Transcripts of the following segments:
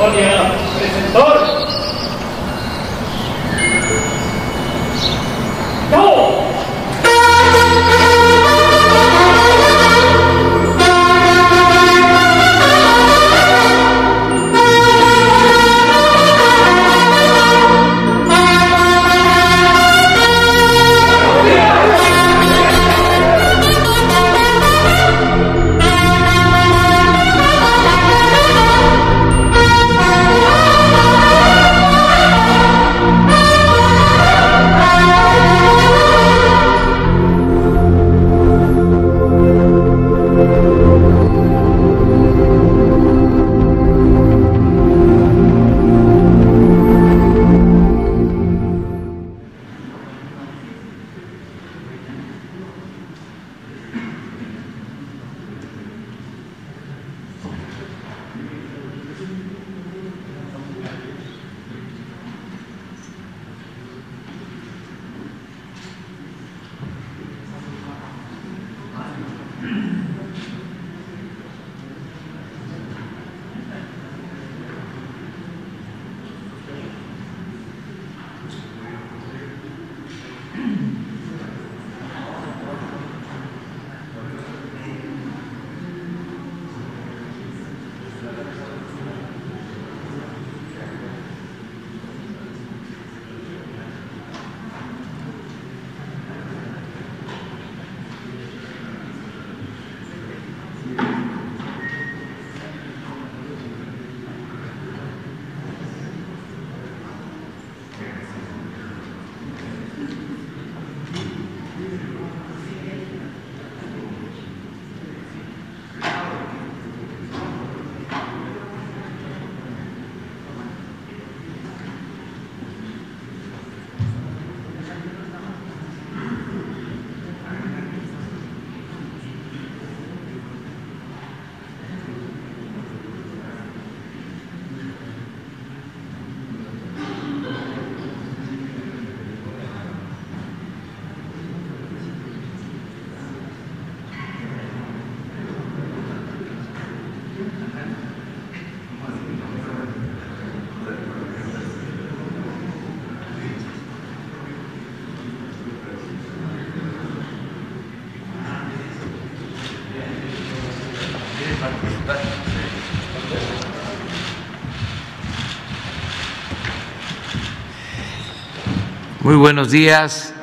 ceremonia presentar. ¡No! Muy buenos días.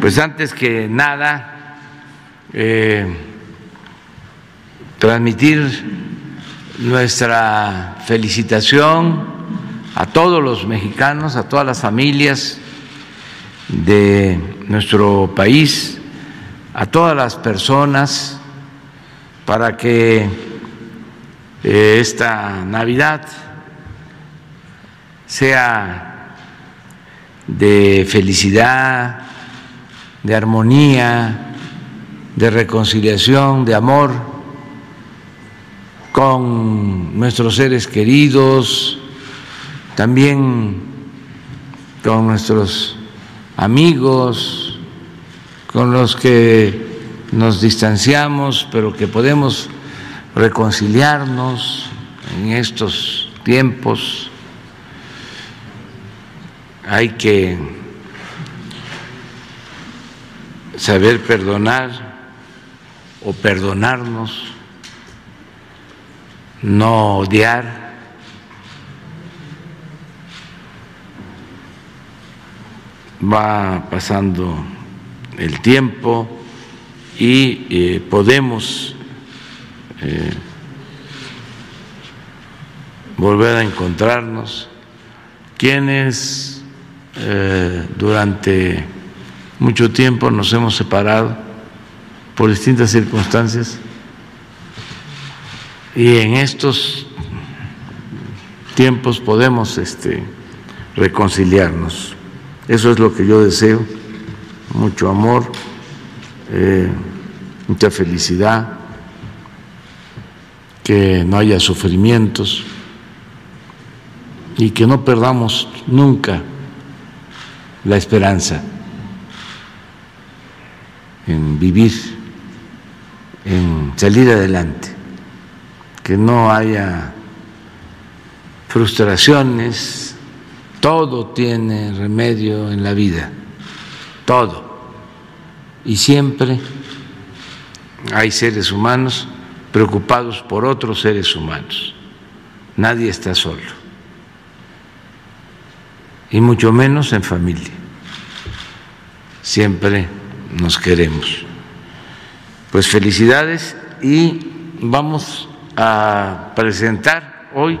Pues antes que nada, eh, transmitir nuestra felicitación a todos los mexicanos, a todas las familias de nuestro país, a todas las personas, para que eh, esta Navidad sea de felicidad, de armonía, de reconciliación, de amor con nuestros seres queridos, también con nuestros amigos, con los que nos distanciamos, pero que podemos reconciliarnos en estos tiempos hay que saber perdonar o perdonarnos, no odiar. Va pasando el tiempo y eh, podemos eh, volver a encontrarnos. Quienes eh, durante mucho tiempo nos hemos separado por distintas circunstancias y en estos tiempos podemos este, reconciliarnos. Eso es lo que yo deseo, mucho amor, eh, mucha felicidad, que no haya sufrimientos y que no perdamos nunca la esperanza en vivir, en salir adelante, que no haya frustraciones, todo tiene remedio en la vida, todo. Y siempre hay seres humanos preocupados por otros seres humanos. Nadie está solo. Y mucho menos en familia. Siempre nos queremos. Pues felicidades y vamos a presentar hoy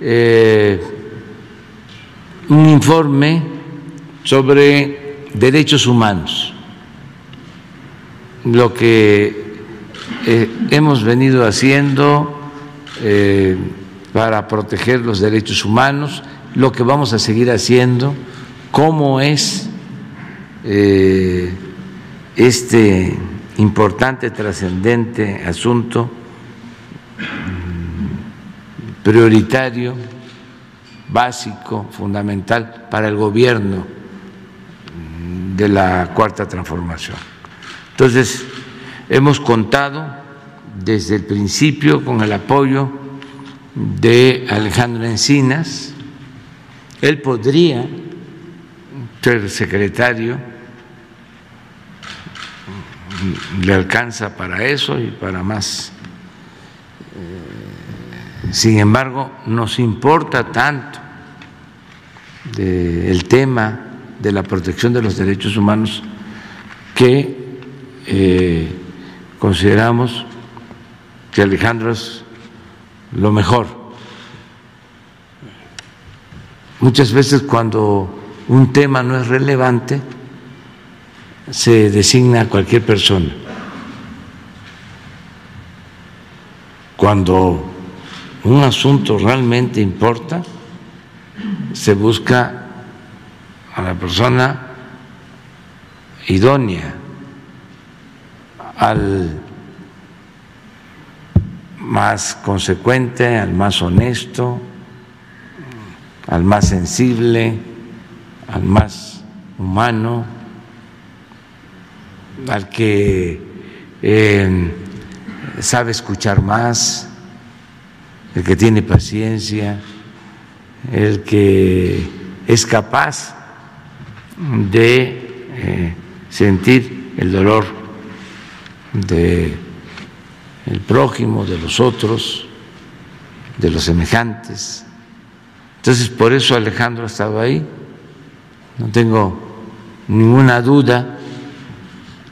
eh, un informe sobre derechos humanos, lo que eh, hemos venido haciendo eh, para proteger los derechos humanos, lo que vamos a seguir haciendo, cómo es este importante, trascendente asunto prioritario, básico, fundamental para el gobierno de la cuarta transformación. Entonces, hemos contado desde el principio con el apoyo de Alejandro Encinas. Él podría ser secretario, le alcanza para eso y para más sin embargo, nos importa tanto el tema de la protección de los derechos humanos que eh, consideramos que Alejandro es lo mejor. Muchas veces cuando un tema no es relevante, se designa a cualquier persona. Cuando un asunto realmente importa, se busca a la persona idónea, al más consecuente, al más honesto, al más sensible, al más humano, al que eh, sabe escuchar más el que tiene paciencia, el que es capaz de eh, sentir el dolor de el prójimo, de los otros, de los semejantes. Entonces, por eso Alejandro ha estado ahí. No tengo ninguna duda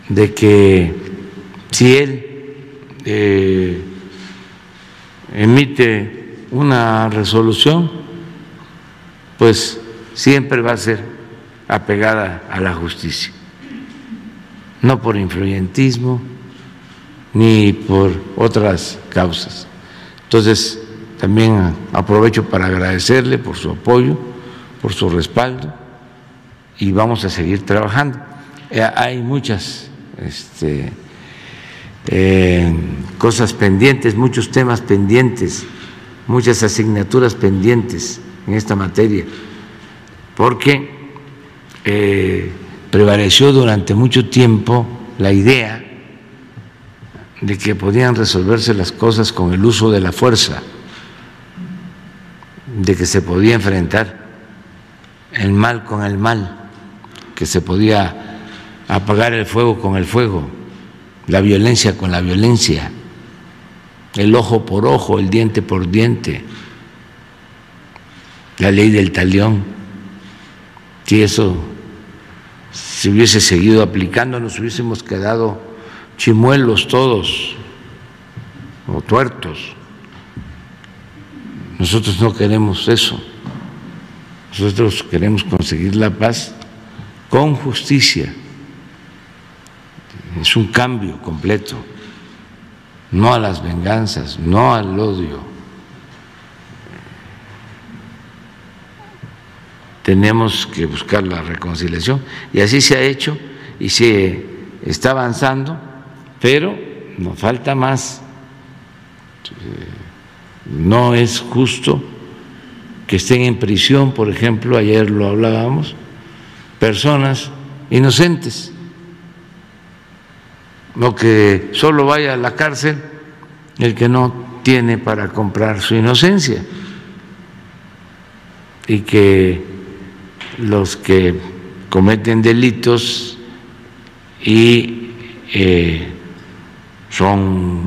de que si él eh, emite una resolución, pues siempre va a ser apegada a la justicia, no por influyentismo ni por otras causas. Entonces, también aprovecho para agradecerle por su apoyo, por su respaldo y vamos a seguir trabajando. Eh, hay muchas este, eh, cosas pendientes, muchos temas pendientes, muchas asignaturas pendientes en esta materia, porque eh, prevaleció durante mucho tiempo la idea de que podían resolverse las cosas con el uso de la fuerza, de que se podía enfrentar el mal con el mal, que se podía apagar el fuego con el fuego la violencia con la violencia, el ojo por ojo, el diente por diente, la ley del talión. Si eso se hubiese seguido aplicando, nos hubiésemos quedado chimuelos todos o tuertos. Nosotros no queremos eso. Nosotros queremos conseguir la paz con justicia es un cambio completo, no a las venganzas, no al odio. Tenemos que buscar la reconciliación y así se ha hecho y se está avanzando, pero nos falta más. No es justo que estén en prisión, por ejemplo, ayer lo hablábamos, personas inocentes. O que solo vaya a la cárcel el que no tiene para comprar su inocencia. Y que los que cometen delitos y eh, son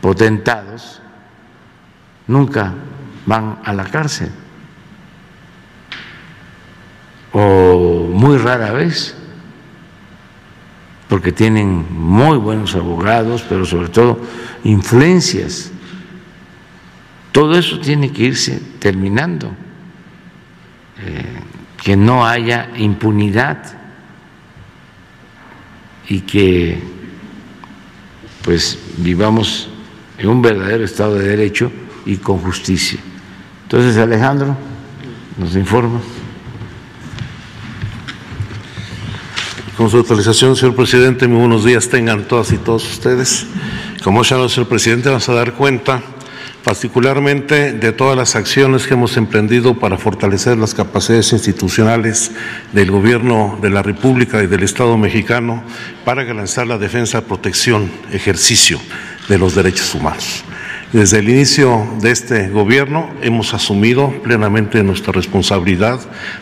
potentados nunca van a la cárcel o muy rara vez porque tienen muy buenos abogados, pero sobre todo influencias. Todo eso tiene que irse terminando, eh, que no haya impunidad y que pues vivamos en un verdadero Estado de Derecho y con justicia. Entonces, Alejandro, nos informa. Con su autorización, señor presidente, muy buenos días tengan todas y todos ustedes. Como ya lo señor presidente, vamos a dar cuenta particularmente de todas las acciones que hemos emprendido para fortalecer las capacidades institucionales del Gobierno de la República y del Estado mexicano para garantizar la defensa, protección, ejercicio de los derechos humanos. Desde el inicio de este gobierno hemos asumido plenamente nuestra responsabilidad,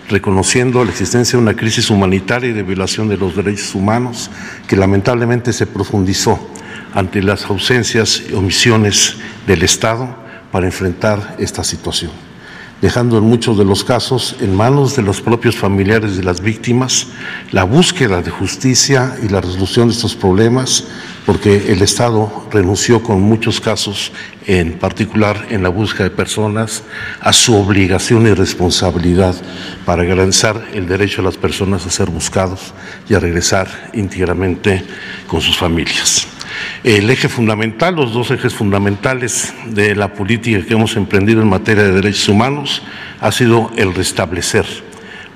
reconociendo la existencia de una crisis humanitaria y de violación de los derechos humanos que lamentablemente se profundizó ante las ausencias y omisiones del Estado para enfrentar esta situación dejando en muchos de los casos en manos de los propios familiares de las víctimas la búsqueda de justicia y la resolución de estos problemas, porque el Estado renunció con muchos casos, en particular en la búsqueda de personas, a su obligación y responsabilidad para garantizar el derecho de las personas a ser buscados y a regresar íntegramente con sus familias. El eje fundamental, los dos ejes fundamentales de la política que hemos emprendido en materia de derechos humanos ha sido el restablecer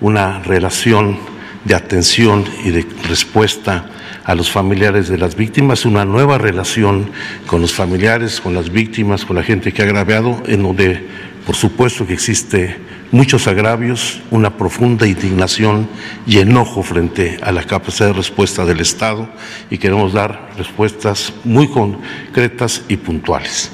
una relación de atención y de respuesta a los familiares de las víctimas, una nueva relación con los familiares, con las víctimas, con la gente que ha agraviado, en donde por supuesto que existe muchos agravios, una profunda indignación y enojo frente a la capacidad de respuesta del Estado y queremos dar respuestas muy concretas y puntuales.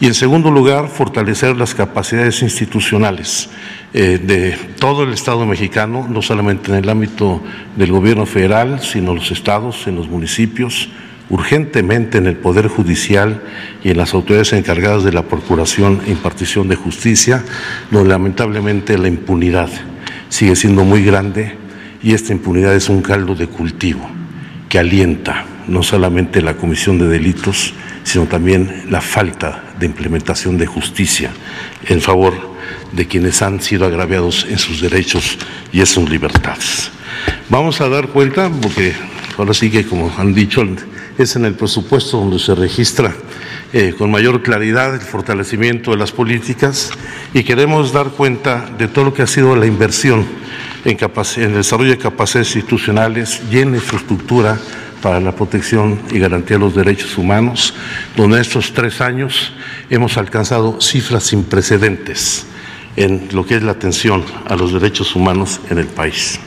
Y en segundo lugar, fortalecer las capacidades institucionales eh, de todo el Estado mexicano, no solamente en el ámbito del gobierno federal, sino los estados, en los municipios, urgentemente en el Poder Judicial y en las autoridades encargadas de la Procuración e impartición de justicia, donde lamentablemente la impunidad sigue siendo muy grande y esta impunidad es un caldo de cultivo que alienta no solamente la comisión de delitos, sino también la falta de implementación de justicia en favor de quienes han sido agraviados en sus derechos y en sus libertades. Vamos a dar cuenta, porque ahora sí que como han dicho, es en el presupuesto donde se registra eh, con mayor claridad el fortalecimiento de las políticas y queremos dar cuenta de todo lo que ha sido la inversión en, el desarrollo de capacidades institucionales y en infraestructura para la protección y garantía de los derechos humanos, donde en estos tres años hemos alcanzado cifras sin precedentes en lo que es la atención a los derechos humanos en el país.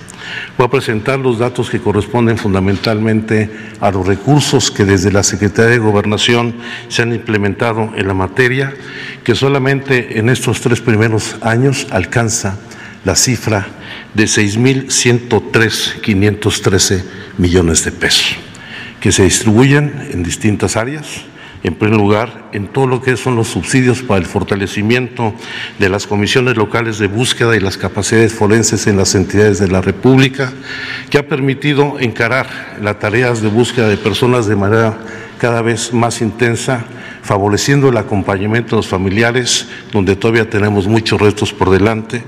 Voy a presentar los datos que corresponden fundamentalmente a los recursos que desde la Secretaría de Gobernación se han implementado en la materia, que solamente en estos tres primeros años alcanza la cifra de 6.103.513 millones de pesos, que se distribuyen en distintas áreas en primer lugar, en todo lo que son los subsidios para el fortalecimiento de las comisiones locales de búsqueda y las capacidades forenses en las entidades de la República, que ha permitido encarar las tareas de búsqueda de personas de manera cada vez más intensa, favoreciendo el acompañamiento de los familiares, donde todavía tenemos muchos retos por delante,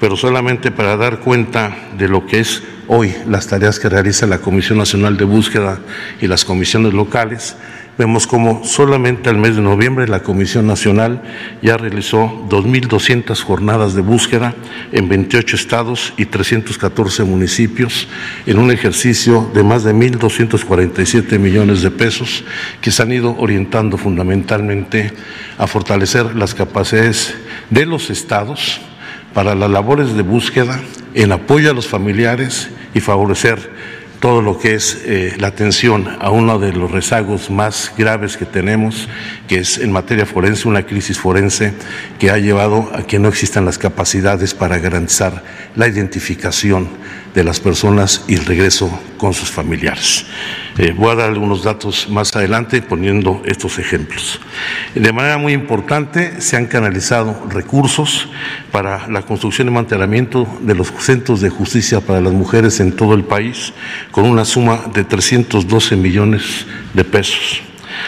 pero solamente para dar cuenta de lo que es hoy las tareas que realiza la Comisión Nacional de Búsqueda y las comisiones locales, Vemos como solamente al mes de noviembre la Comisión Nacional ya realizó 2.200 jornadas de búsqueda en 28 estados y 314 municipios en un ejercicio de más de 1.247 millones de pesos que se han ido orientando fundamentalmente a fortalecer las capacidades de los estados para las labores de búsqueda en apoyo a los familiares y favorecer todo lo que es eh, la atención a uno de los rezagos más graves que tenemos, que es en materia forense, una crisis forense que ha llevado a que no existan las capacidades para garantizar la identificación de las personas y el regreso con sus familiares. Eh, voy a dar algunos datos más adelante poniendo estos ejemplos. De manera muy importante se han canalizado recursos para la construcción y mantenimiento de los centros de justicia para las mujeres en todo el país con una suma de 312 millones de pesos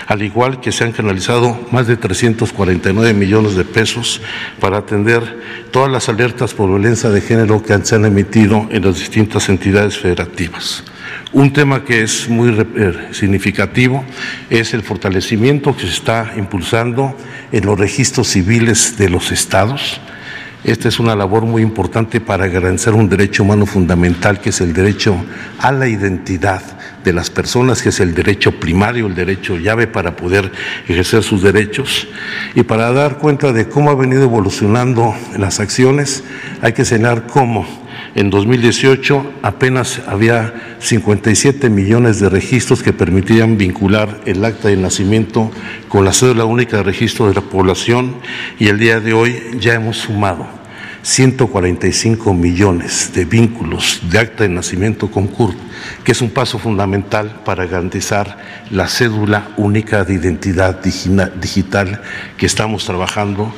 al igual que se han canalizado más de 349 millones de pesos para atender todas las alertas por violencia de género que se han emitido en las distintas entidades federativas. Un tema que es muy eh, significativo es el fortalecimiento que se está impulsando en los registros civiles de los estados. Esta es una labor muy importante para garantizar un derecho humano fundamental que es el derecho a la identidad de las personas, que es el derecho primario, el derecho llave para poder ejercer sus derechos. Y para dar cuenta de cómo ha venido evolucionando las acciones, hay que señalar cómo en 2018 apenas había 57 millones de registros que permitían vincular el acta de nacimiento con la cédula única de registro de la población y el día de hoy ya hemos sumado 145 millones de vínculos de acta de nacimiento con CURT, que es un paso fundamental para garantizar la cédula única de identidad digital que estamos trabajando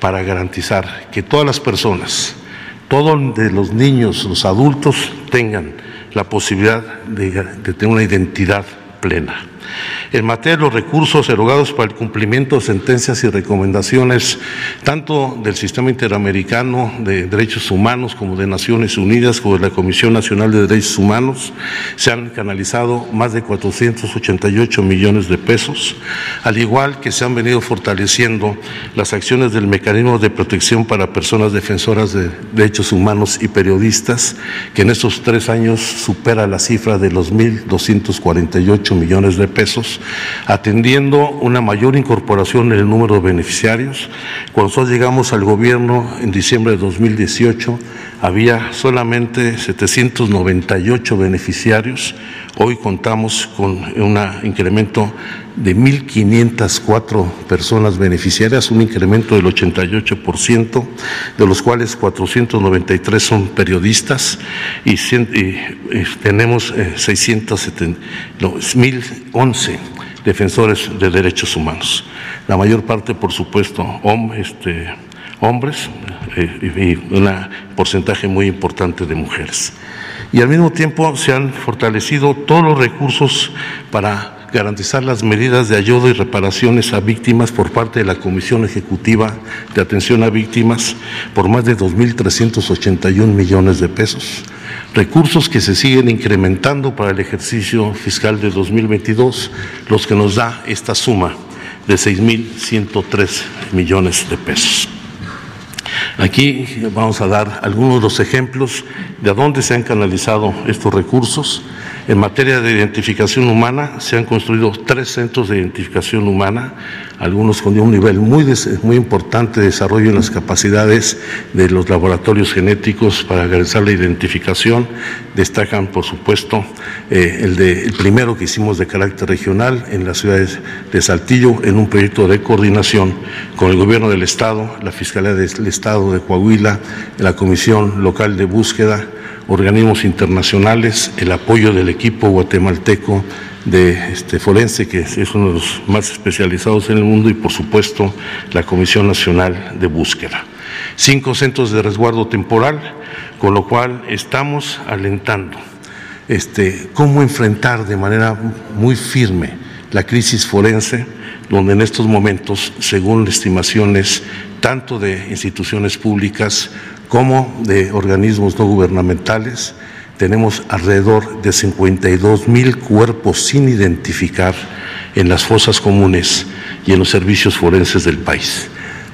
para garantizar que todas las personas, todos los niños, los adultos, tengan la posibilidad de tener una identidad plena. En materia de los recursos erogados para el cumplimiento de sentencias y recomendaciones, tanto del Sistema Interamericano de Derechos Humanos como de Naciones Unidas, como de la Comisión Nacional de Derechos Humanos, se han canalizado más de 488 millones de pesos, al igual que se han venido fortaleciendo las acciones del mecanismo de protección para personas defensoras de derechos humanos y periodistas, que en estos tres años supera la cifra de los 1.248 millones de pesos atendiendo una mayor incorporación en el número de beneficiarios. Cuando nosotros llegamos al gobierno en diciembre de 2018, había solamente 798 beneficiarios. Hoy contamos con un incremento de 1.504 personas beneficiarias, un incremento del 88%, de los cuales 493 son periodistas y, tenemos 670, 1.011 defensores de derechos humanos. La mayor parte, por supuesto, este, hombres eh, y un porcentaje muy importante de mujeres. Y al mismo tiempo se han fortalecido todos los recursos para garantizar las medidas de ayuda y reparaciones a víctimas por parte de la Comisión Ejecutiva de Atención a Víctimas por más de 2.381 millones de pesos. Recursos que se siguen incrementando para el ejercicio fiscal de 2022, los que nos da esta suma de 6.103 millones de pesos. Aquí vamos a dar algunos de los ejemplos de a dónde se han canalizado estos recursos. En materia de identificación humana, se han construido tres centros de identificación humana, algunos con un nivel muy, muy importante de desarrollo en las capacidades de los laboratorios genéticos para realizar la identificación. Destacan, por supuesto, eh, el, de, el primero que hicimos de carácter regional en la ciudad de Saltillo, en un proyecto de coordinación con el Gobierno del Estado, la Fiscalía del Estado de Coahuila, la Comisión Local de Búsqueda, organismos internacionales, el apoyo del equipo guatemalteco de este, forense, que es uno de los más especializados en el mundo, y por supuesto la Comisión Nacional de Búsqueda. Cinco centros de resguardo temporal, con lo cual estamos alentando este, cómo enfrentar de manera muy firme la crisis forense, donde en estos momentos, según estimaciones tanto de instituciones públicas como de organismos no gubernamentales. Tenemos alrededor de 52 mil cuerpos sin identificar en las fosas comunes y en los servicios forenses del país.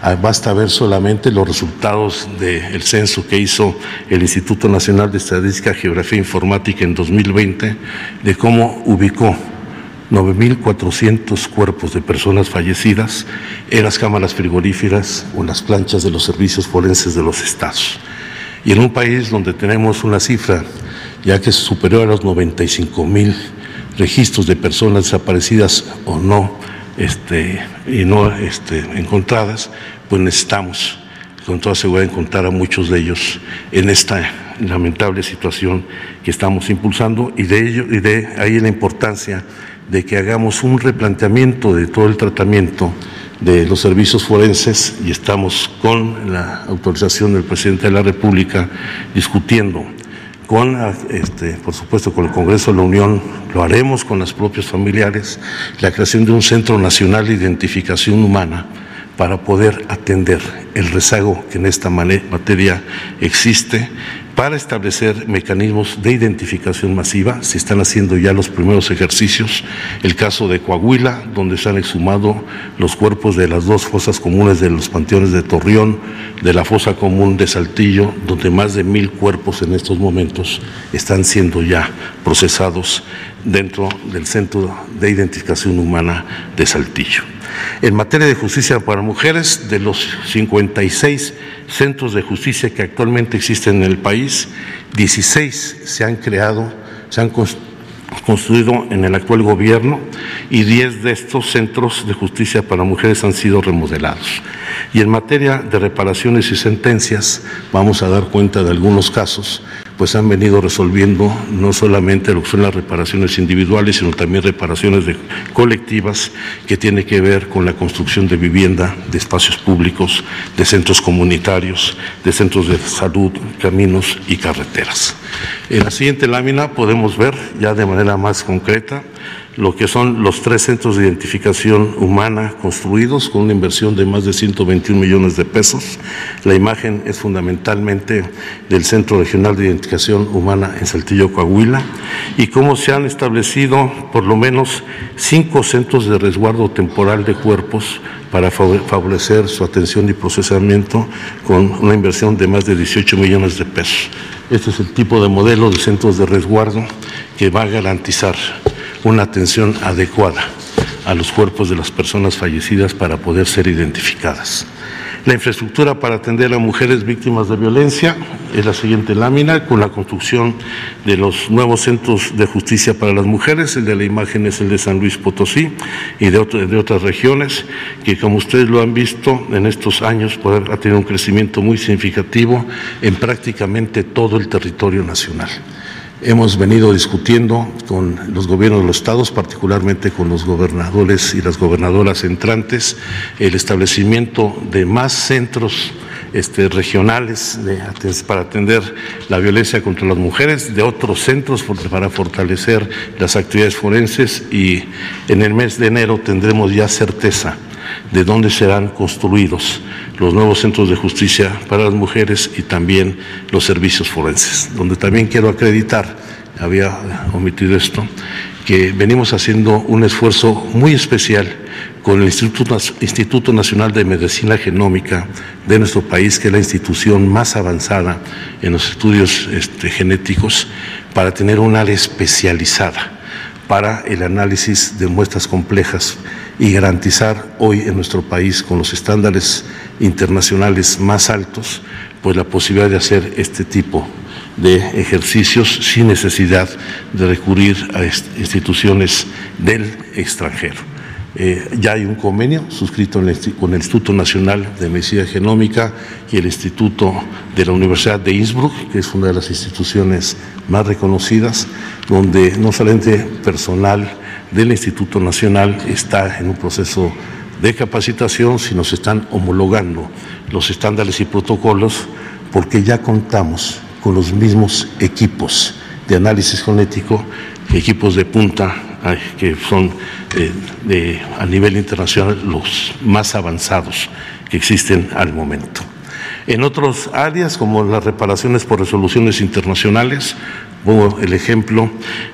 Ah, basta ver solamente los resultados del censo que hizo el Instituto Nacional de Estadística, Geografía e Informática en 2020, de cómo ubicó 9.400 cuerpos de personas fallecidas en las cámaras frigoríferas o en las planchas de los servicios forenses de los estados. Y en un país donde tenemos una cifra ya que es superior a los 95 mil registros de personas desaparecidas o no, este, y no este, encontradas, pues necesitamos con toda seguridad encontrar a muchos de ellos en esta lamentable situación que estamos impulsando y de ello y de ahí la importancia de que hagamos un replanteamiento de todo el tratamiento de los servicios forenses y estamos con la autorización del presidente de la República discutiendo con, este, por supuesto, con el Congreso de la Unión, lo haremos con las propios familiares, la creación de un Centro Nacional de Identificación Humana para poder atender el rezago que en esta materia existe para establecer mecanismos de identificación masiva. Se están haciendo ya los primeros ejercicios. El caso de Coahuila, donde se han exhumado los cuerpos de las dos fosas comunes de los panteones de Torreón, de la fosa común de Saltillo, donde más de mil cuerpos en estos momentos están siendo ya procesados dentro del Centro de Identificación Humana de Saltillo. En materia de justicia para mujeres, de los 56 centros de justicia que actualmente existen en el país, 16 se han creado, se han construido en el actual gobierno y 10 de estos centros de justicia para mujeres han sido remodelados. Y en materia de reparaciones y sentencias, vamos a dar cuenta de algunos casos pues han venido resolviendo no solamente lo que son las reparaciones individuales, sino también reparaciones colectivas que tiene que ver con la construcción de vivienda, de espacios públicos, de centros comunitarios, de centros de salud, caminos y carreteras. En la siguiente lámina podemos ver ya de manera más concreta lo que son los tres centros de identificación humana construidos con una inversión de más de 121 millones de pesos. La imagen es fundamentalmente del Centro Regional de Identificación Humana en Saltillo, Coahuila, y cómo se han establecido por lo menos cinco centros de resguardo temporal de cuerpos para favorecer su atención y procesamiento con una inversión de más de 18 millones de pesos. Este es el tipo de modelo de centros de resguardo que va a garantizar una atención adecuada a los cuerpos de las personas fallecidas para poder ser identificadas. La infraestructura para atender a mujeres víctimas de violencia es la siguiente lámina, con la construcción de los nuevos centros de justicia para las mujeres. El de la imagen es el de San Luis Potosí y de, otras regiones, que como ustedes lo han visto en estos años, pues, ha tenido un crecimiento muy significativo en prácticamente todo el territorio nacional. Hemos venido discutiendo con los gobiernos de los estados, particularmente con los gobernadores y las gobernadoras entrantes, el establecimiento de más centros este, regionales para atender la violencia contra las mujeres, de otros centros para fortalecer las actividades forenses y en el mes de enero tendremos ya certeza de dónde serán construidos los nuevos centros de justicia para las mujeres y también los servicios forenses, donde también quiero acreditar, había omitido esto, que venimos haciendo un esfuerzo muy especial con el Instituto, Nacional de Medicina Genómica de nuestro país, que es la institución más avanzada en los estudios este, genéticos, para tener un área especializada para el análisis de muestras complejas y garantizar hoy en nuestro país, con los estándares internacionales más altos, pues la posibilidad de hacer este tipo de ejercicios sin necesidad de recurrir a instituciones del extranjero. Eh, ya hay un convenio suscrito con el Instituto Nacional de Medicina Genómica y el Instituto de la Universidad de Innsbruck, que es una de las instituciones más reconocidas, donde no solamente personal del Instituto Nacional está en un proceso de capacitación, sino se están homologando los estándares y protocolos porque ya contamos con los mismos equipos de análisis genético, equipos de punta que son eh, a nivel internacional los más avanzados que existen al momento. En otras áreas, como las reparaciones por resoluciones internacionales, Pongo el ejemplo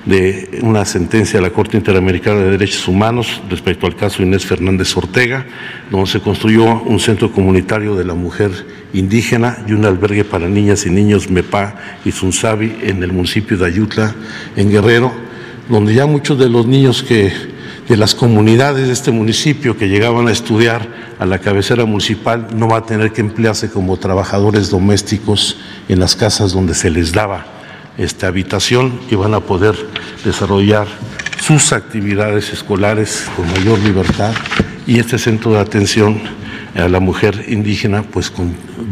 de una sentencia de la Corte Interamericana de Derechos Humanos respecto al caso Inés Fernández Ortega, donde se construyó un centro comunitario de la mujer indígena y un albergue para niñas y niños MEPA y Sunsabi en el municipio de Ayutla, en Guerrero, donde ya muchos de los niños que de las comunidades de este municipio que llegaban a estudiar a la cabecera municipal no va a tener que emplearse como trabajadores domésticos en las casas donde se les daba esta habitación y van a poder desarrollar sus actividades escolares con mayor libertad. Y este centro de atención a la mujer indígena pues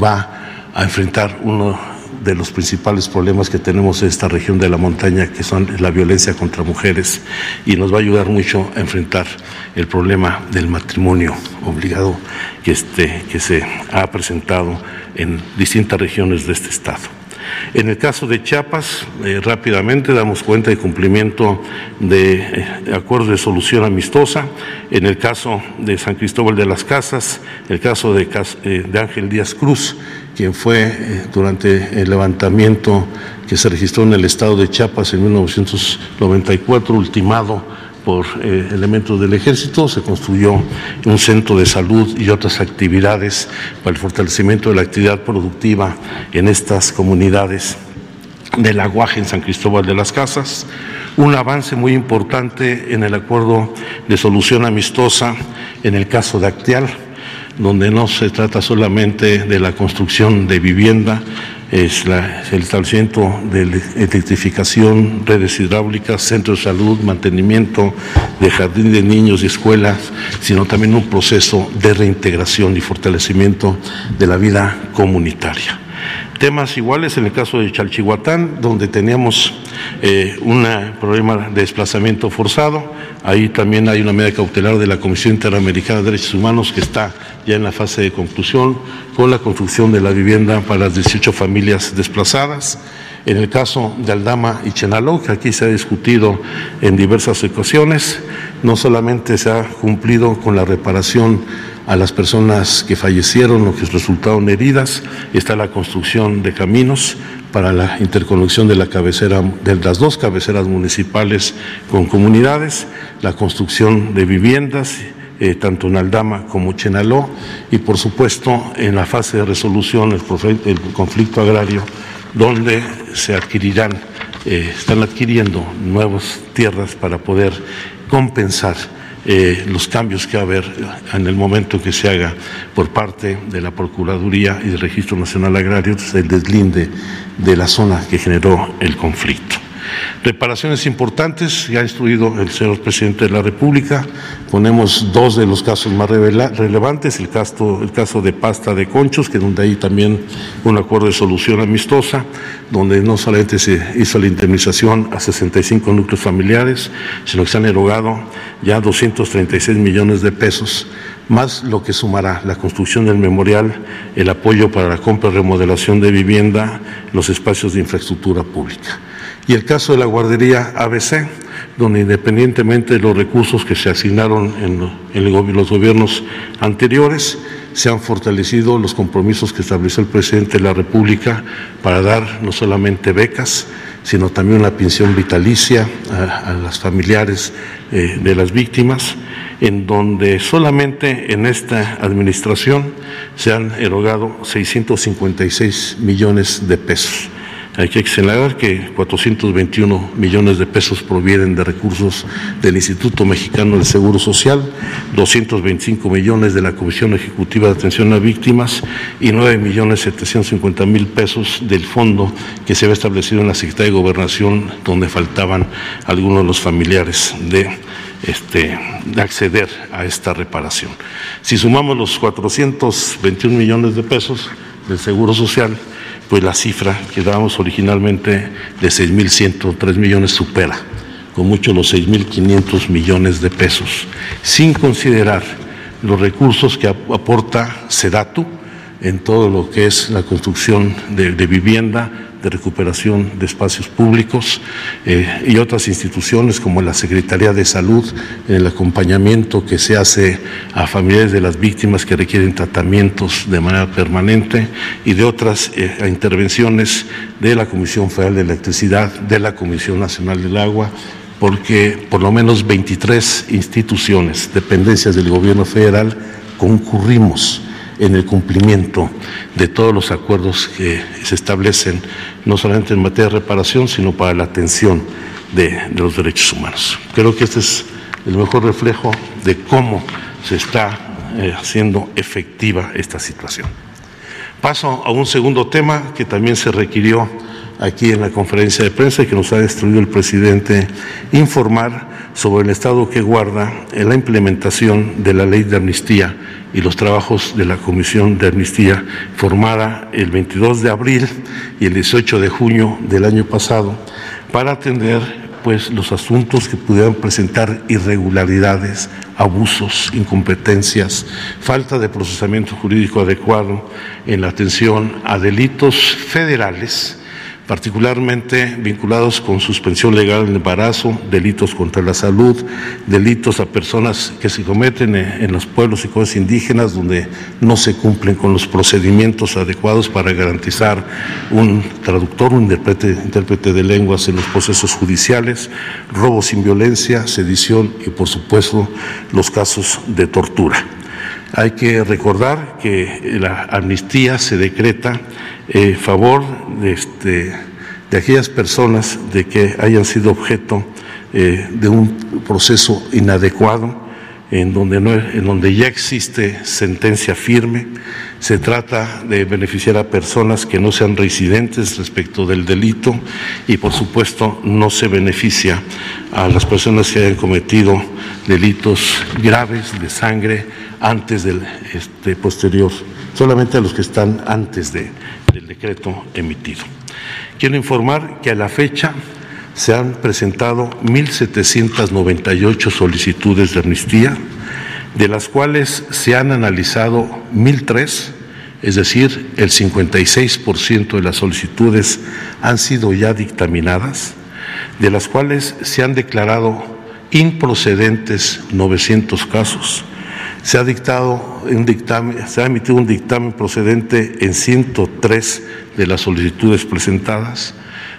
va a enfrentar uno de los principales problemas que tenemos en esta región de la montaña, que son la violencia contra mujeres, y nos va a ayudar mucho a enfrentar el problema del matrimonio obligado que, este, que se ha presentado en distintas regiones de este estado. En el caso de Chiapas, eh, rápidamente damos cuenta de cumplimiento de eh, acuerdos de solución amistosa. En el caso de San Cristóbal de las Casas, el caso de, eh, de Ángel Díaz Cruz, quien fue durante el levantamiento que se registró en el estado de Chiapas en 1994, ultimado por eh, elementos del ejército, se construyó un centro de salud y otras actividades para el fortalecimiento de la actividad productiva en estas comunidades del aguaje en San Cristóbal de las Casas, un avance muy importante en el acuerdo de solución amistosa en el caso de Actial, donde no se trata solamente de la construcción de vivienda, es el establecimiento de electrificación, redes hidráulicas, centros de salud, mantenimiento de jardín de niños y escuelas, sino también un proceso de reintegración y fortalecimiento de la vida comunitaria. Temas iguales en el caso de Chalchihuatán, donde teníamos eh, un problema de desplazamiento forzado. Ahí también hay una medida cautelar de la Comisión Interamericana de Derechos Humanos que está ya en la fase de conclusión con la construcción de la vivienda para las 18 familias desplazadas. En el caso de Aldama y Chenaló, que aquí se ha discutido en diversas ocasiones, no solamente se ha cumplido con la reparación a las personas que fallecieron o que resultaron heridas. Está la construcción de caminos para la interconexión de la cabecera de las dos cabeceras municipales con comunidades, la construcción de viviendas eh, tanto en Aldama como Chenaló y por supuesto en la fase de resolución el, conflicto agrario donde se adquirirán, eh, están adquiriendo nuevas tierras para poder compensar eh, los cambios que va a haber en el momento que se haga por parte de la Procuraduría y del Registro Nacional Agrario el deslinde de la zona que generó el conflicto. Reparaciones importantes, ya ha instruido el señor presidente de la República, ponemos dos de los casos más relevantes, el caso, el caso de pasta de conchos, que donde hay también un acuerdo de solución amistosa, donde no solamente se hizo la indemnización a 65 núcleos familiares, sino que se han erogado ya 236 millones de pesos más lo que sumará la construcción del memorial, el apoyo para la compra y remodelación de vivienda, los espacios de infraestructura pública. Y el caso de la guardería ABC, donde independientemente de los recursos que se asignaron en, los gobiernos anteriores, se han fortalecido los compromisos que estableció el presidente de la República para dar no solamente becas, sino también una pensión vitalicia a, las familiares eh, de las víctimas, en donde solamente en esta administración se han erogado 656 millones de pesos. Hay que señalar que 421 millones de pesos provienen de recursos del Instituto Mexicano del Seguro Social, 225 millones de la Comisión Ejecutiva de Atención a Víctimas y 9 millones 750 mil pesos del fondo que se había establecido en la Secretaría de Gobernación, donde faltaban algunos de los familiares de este, de acceder a esta reparación. Si sumamos los 421 millones de pesos del Seguro Social, pues la cifra que dábamos originalmente de 6.103 millones supera con mucho los 6.500 millones de pesos, sin considerar los recursos que aporta SEDATU en todo lo que es la construcción de, de vivienda, de recuperación de espacios públicos eh, y otras instituciones como la Secretaría de Salud, en el acompañamiento que se hace a familiares de las víctimas que requieren tratamientos de manera permanente y de otras eh, intervenciones de la Comisión Federal de Electricidad, de la Comisión Nacional del Agua, porque por lo menos 23 instituciones, dependencias del gobierno federal, concurrimos en el cumplimiento de todos los acuerdos que se establecen, no solamente en materia de reparación, sino para la atención de, los derechos humanos. Creo que este es el mejor reflejo de cómo se está eh, haciendo efectiva esta situación. Paso a un segundo tema que también se requirió aquí en la conferencia de prensa y que nos ha instruido el presidente informar sobre el estado que guarda en la implementación de la ley de amnistía y los trabajos de la Comisión de Amnistía formada el 22 de abril y el 18 de junio del año pasado para atender pues los asuntos que pudieran presentar irregularidades, abusos, incompetencias, falta de procesamiento jurídico adecuado en la atención a delitos federales particularmente vinculados con suspensión legal del embarazo, delitos contra la salud, delitos a personas que se cometen en los pueblos y cosas indígenas donde no se cumplen con los procedimientos adecuados para garantizar un traductor, un intérprete, intérprete de lenguas en los procesos judiciales, robo sin violencia, sedición y por supuesto los casos de tortura. Hay que recordar que la amnistía se decreta en favor de, este, de aquellas personas de que hayan sido objeto eh, de un proceso inadecuado, en donde, no, en donde ya existe sentencia firme. Se trata de beneficiar a personas que no sean residentes respecto del delito y, por supuesto, no se beneficia a las personas que hayan cometido delitos graves de sangre antes del este, posterior, solamente a los que están antes de, del decreto emitido. Quiero informar que a la fecha se han presentado 1.798 solicitudes de amnistía, de las cuales se han analizado 1.003, es decir, el 56% de las solicitudes han sido ya dictaminadas, de las cuales se han declarado improcedentes 900 casos se ha dictado un dictamen, se ha emitido un dictamen procedente en 103 de las solicitudes presentadas.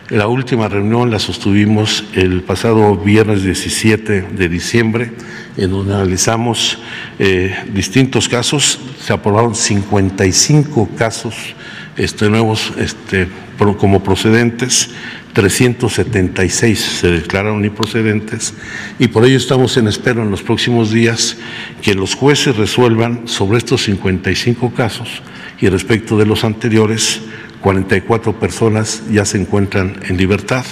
La última reunión la sostuvimos el pasado viernes 17 de diciembre, en donde analizamos eh, distintos casos. Se aprobaron 55 casos este, nuevos este, como procedentes 376 se declararon improcedentes y por ello estamos en espera en los próximos días que los jueces resuelvan sobre estos 55 casos y respecto de los anteriores, 44 personas ya se encuentran en libertad,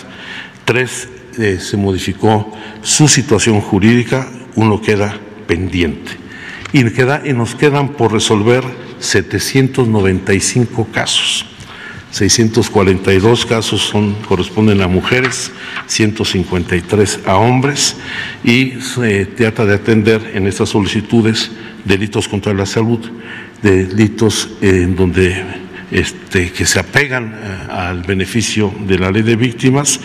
tres eh, se modificó su situación jurídica, uno queda pendiente y, queda, y nos quedan por resolver 795 casos. 642 casos son, corresponden a mujeres, 153 a hombres y se trata de atender en estas solicitudes delitos contra la salud, delitos en donde este, que se apegan eh, al beneficio de la ley de víctimas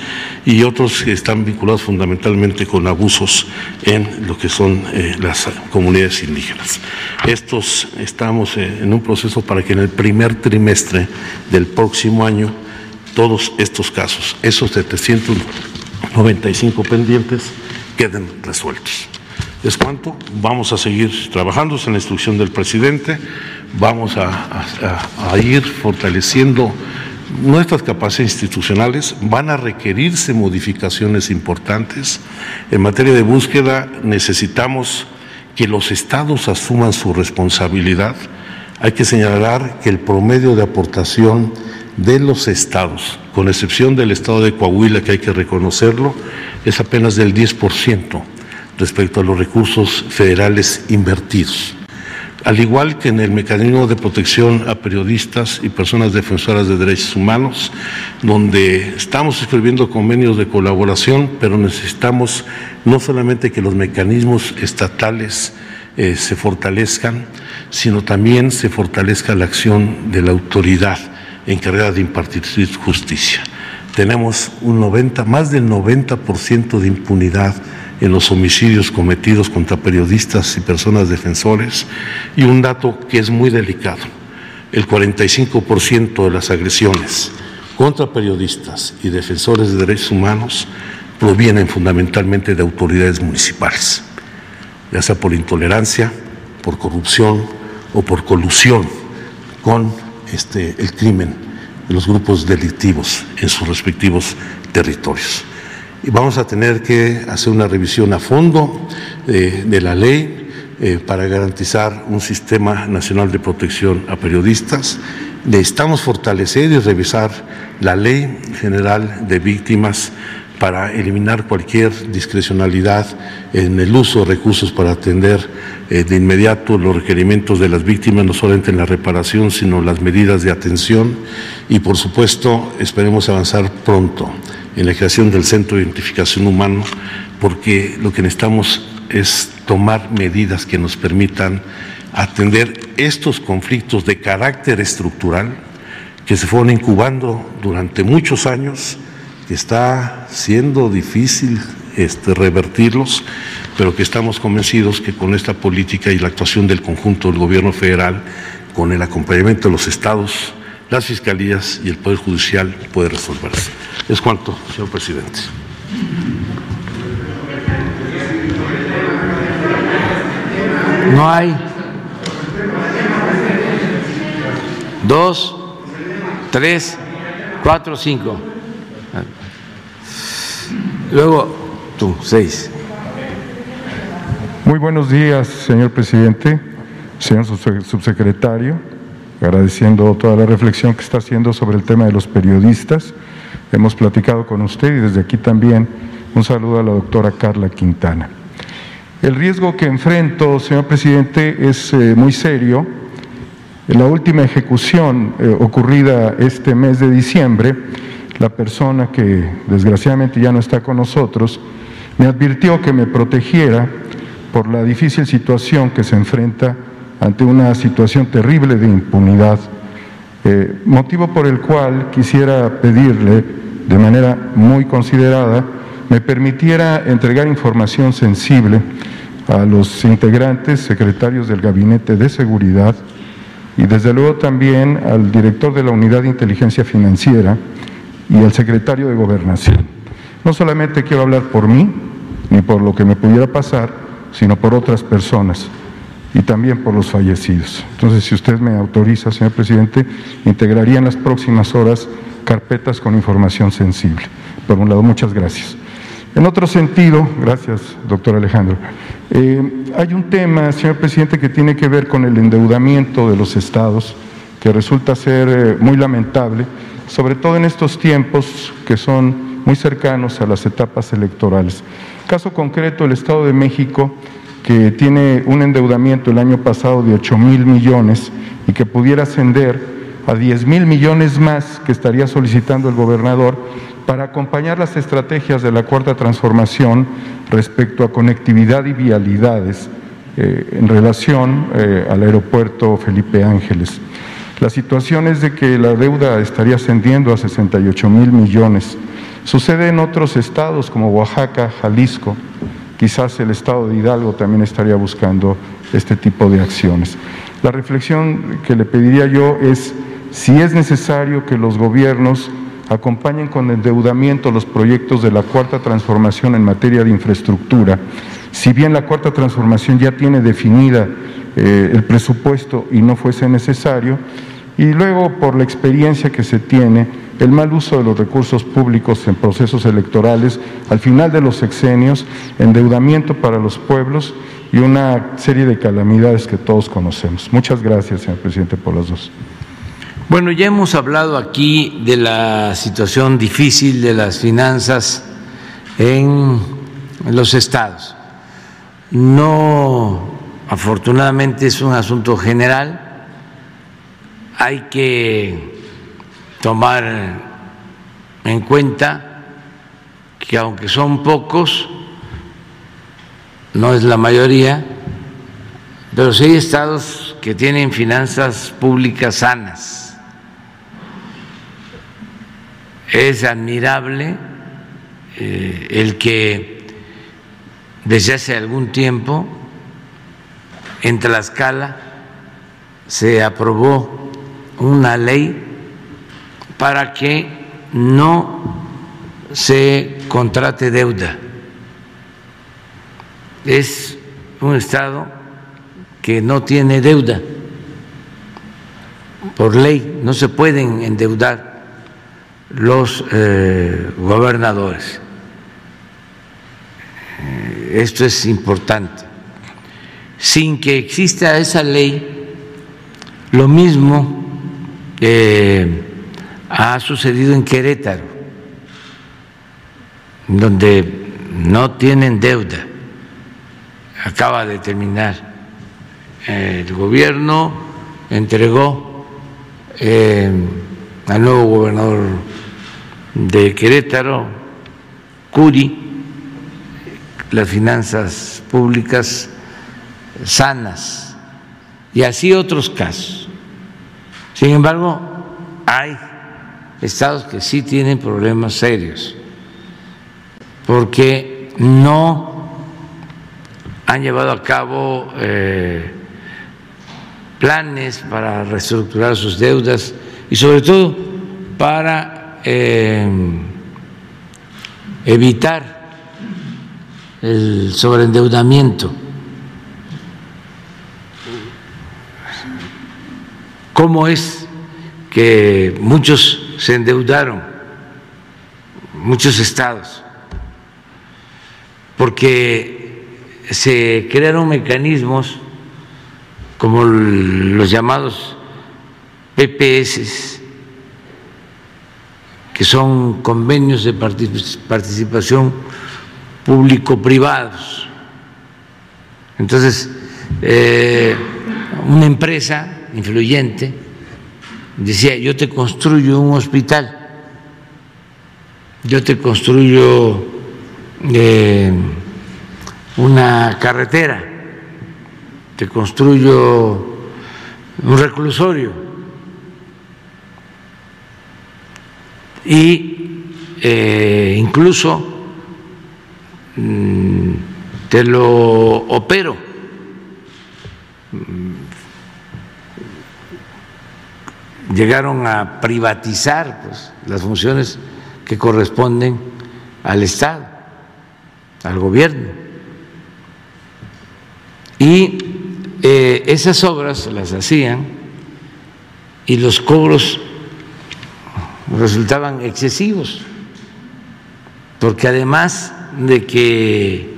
y otros que están vinculados fundamentalmente con abusos en lo que son eh, las comunidades indígenas. Estos estamos eh, en un proceso para que en el primer trimestre del próximo año todos estos casos, esos 795 pendientes, queden resueltos. Es cuanto, vamos a seguir trabajando en la instrucción del presidente vamos a, ir fortaleciendo nuestras capacidades institucionales, van a requerirse modificaciones importantes. En materia de búsqueda necesitamos que los estados asuman su responsabilidad. Hay que señalar que el promedio de aportación de los estados, con excepción del estado de Coahuila, que hay que reconocerlo, es apenas del 10% respecto a los recursos federales invertidos al igual que en el mecanismo de protección a periodistas y personas defensoras de derechos humanos, donde estamos escribiendo convenios de colaboración, pero necesitamos no solamente que los mecanismos estatales eh, se fortalezcan, sino también se fortalezca la acción de la autoridad encargada de impartir justicia. Tenemos un 90, más del 90% de impunidad en los homicidios cometidos contra periodistas y personas defensores y un dato que es muy delicado. El 45% de las agresiones contra periodistas y defensores de derechos humanos provienen fundamentalmente de autoridades municipales, ya sea por intolerancia, por corrupción o por colusión con este, el crimen de los grupos delictivos en sus respectivos territorios vamos a tener que hacer una revisión a fondo de, la ley eh, para garantizar un sistema nacional de protección a periodistas. Necesitamos fortalecer y revisar la Ley General de Víctimas para eliminar cualquier discrecionalidad en el uso de recursos para atender eh, de inmediato los requerimientos de las víctimas, no solamente en la reparación, sino las medidas de atención y, por supuesto, esperemos avanzar pronto en la creación del Centro de Identificación Humano, porque lo que necesitamos es tomar medidas que nos permitan atender estos conflictos de carácter estructural que se fueron incubando durante muchos años que está siendo difícil este, revertirlos, pero que estamos convencidos que con esta política y la actuación del conjunto del gobierno federal, con el acompañamiento de los estados, las fiscalías y el Poder Judicial puede resolverse. Es cuanto, señor presidente. No hay. Dos, tres, cuatro, cinco. Luego tú, seis. Muy buenos días, señor presidente, señor subsecretario, agradeciendo toda la reflexión que está haciendo sobre el tema de los periodistas. Hemos platicado con usted y desde aquí también un saludo a la doctora Carla Quintana. El riesgo que enfrento, señor presidente, es eh, muy serio. En la última ejecución eh, ocurrida este mes de diciembre, la persona que desgraciadamente ya no está con nosotros, me advirtió que me protegiera por la difícil situación que se enfrenta ante una situación terrible de impunidad, eh, motivo por el cual quisiera pedirle de manera muy considerada me permitiera entregar información sensible a los integrantes, secretarios del Gabinete de Seguridad y desde luego también al director de la Unidad de Inteligencia Financiera, y el secretario de Gobernación. No solamente quiero hablar por mí, ni por lo que me pudiera pasar, sino por otras personas y también por los fallecidos. Entonces, si usted me autoriza, señor presidente, integraría en las próximas horas carpetas con información sensible. Por un lado, muchas gracias. En otro sentido, gracias, doctor Alejandro, eh, hay un tema, señor presidente, que tiene que ver con el endeudamiento de los estados, que resulta ser eh, muy lamentable sobre todo en estos tiempos que son muy cercanos a las etapas electorales. Caso concreto, el Estado de México, que tiene un endeudamiento el año pasado de 8 mil millones y que pudiera ascender a 10 mil millones más que estaría solicitando el gobernador para acompañar las estrategias de la cuarta transformación respecto a conectividad y vialidades eh, en relación eh, al aeropuerto Felipe Ángeles. La situación es de que la deuda estaría ascendiendo a 68 mil millones. Sucede en otros estados como Oaxaca, Jalisco. Quizás el estado de Hidalgo también estaría buscando este tipo de acciones. La reflexión que le pediría yo es si es necesario que los gobiernos acompañen con endeudamiento los proyectos de la cuarta transformación en materia de infraestructura. Si bien la cuarta transformación ya tiene definida eh, el presupuesto y no fuese necesario, y luego, por la experiencia que se tiene, el mal uso de los recursos públicos en procesos electorales, al final de los sexenios, endeudamiento para los pueblos y una serie de calamidades que todos conocemos. Muchas gracias, señor presidente, por las dos. Bueno, ya hemos hablado aquí de la situación difícil de las finanzas en los estados. No, afortunadamente, es un asunto general hay que tomar en cuenta que aunque son pocos, no es la mayoría, pero sí hay estados que tienen finanzas públicas sanas. Es admirable eh, el que desde hace algún tiempo en Tlaxcala se aprobó una ley para que no se contrate deuda. Es un Estado que no tiene deuda. Por ley no se pueden endeudar los eh, gobernadores. Eh, esto es importante. sin que exista esa ley, lo mismo eh, ha sucedido en Querétaro, donde no tienen deuda. Acaba de terminar el gobierno, entregó eh, al nuevo gobernador de Querétaro, Curi, las finanzas públicas sanas y así otros casos. Sin embargo, hay estados que sí tienen problemas serios porque no han llevado a cabo eh, planes para reestructurar sus deudas y sobre todo para eh, evitar el sobreendeudamiento. ¿Cómo es que muchos se endeudaron, muchos estados? Porque se crearon mecanismos como los llamados PPS, que son convenios de participación público-privados. Entonces, eh, una empresa influyente decía, yo te construyo un hospital, yo te construyo eh, una carretera, te construyo un reclusorio. Y eh, incluso mm, te lo opero. Llegaron a privatizar pues, las funciones que corresponden al Estado, al gobierno. Y eh, esas obras las hacían y los cobros resultaban excesivos, porque además de que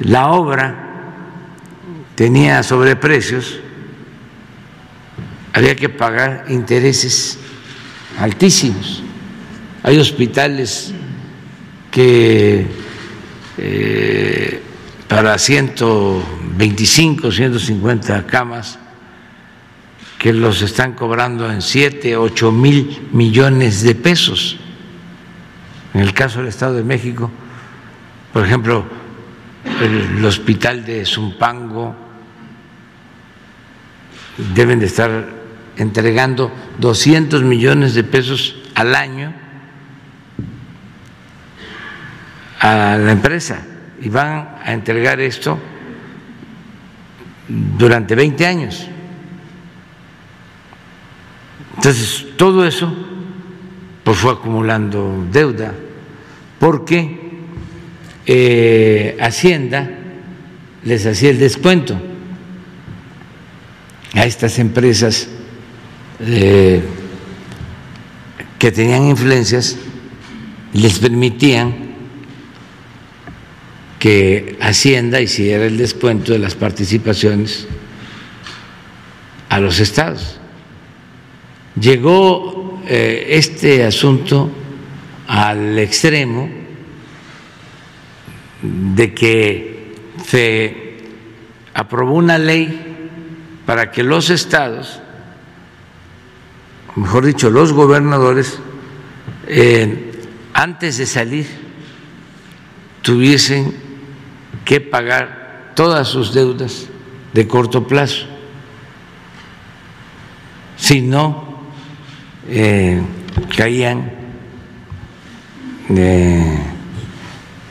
la obra tenía sobreprecios, había que pagar intereses altísimos. Hay hospitales que eh, para 125, 150 camas que los están cobrando en 7, 8 mil millones de pesos. En el caso del Estado de México, por ejemplo, el, hospital de Zumpango deben de estar entregando 200 millones de pesos al año a la empresa y van a entregar esto durante 20 años. Entonces, todo eso pues fue acumulando deuda, porque eh, Hacienda les hacía el descuento a estas empresas eh, que tenían influencias, les permitían que Hacienda hiciera el descuento de las participaciones a los estados. Llegó eh, este asunto al extremo de que se aprobó una ley para que los estados, mejor dicho, los gobernadores, antes de salir, tuviesen que pagar todas sus deudas de corto plazo. Si no, eh, caían eh,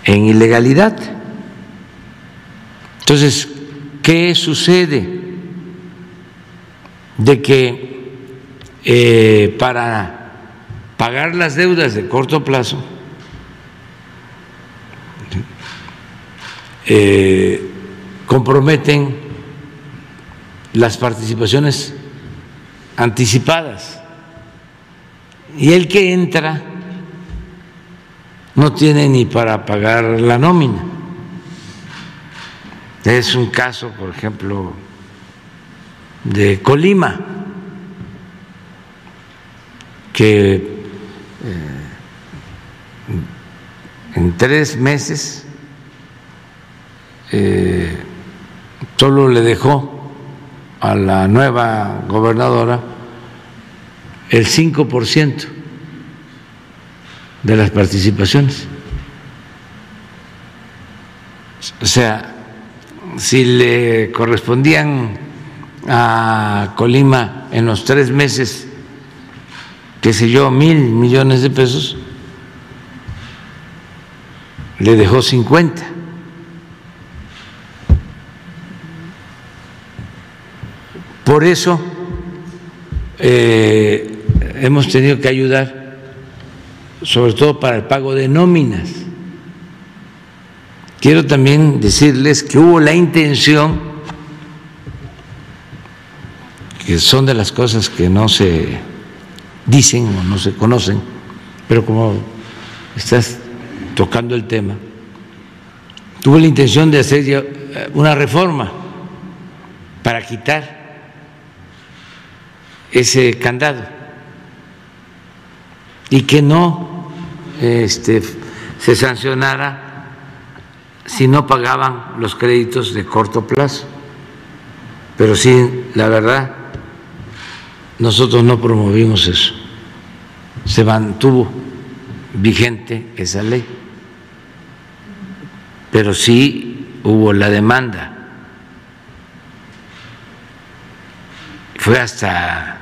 en ilegalidad. Entonces, ¿qué sucede? De que eh, para pagar las deudas de corto plazo, eh, comprometen las participaciones anticipadas y el que entra no tiene ni para pagar la nómina. Es un caso, por ejemplo, de Colima, que eh, en tres meses eh, solo le dejó a la nueva gobernadora el 5% de las participaciones. O sea, si le correspondían a Colima en los tres meses, qué sé yo, mil millones de pesos, le dejó 50. Por eso eh, hemos tenido que ayudar, sobre todo para el pago de nóminas. Quiero también decirles que hubo la intención, que son de las cosas que no se dicen o no se conocen, pero como estás tocando el tema, tuvo la intención de hacer eh, una reforma para quitar ese candado y que no este, se sancionara si no pagaban los créditos de corto plazo. Pero sí, la verdad, nosotros no promovimos eso. Se mantuvo vigente esa ley pero sí hubo la demanda. Fue hasta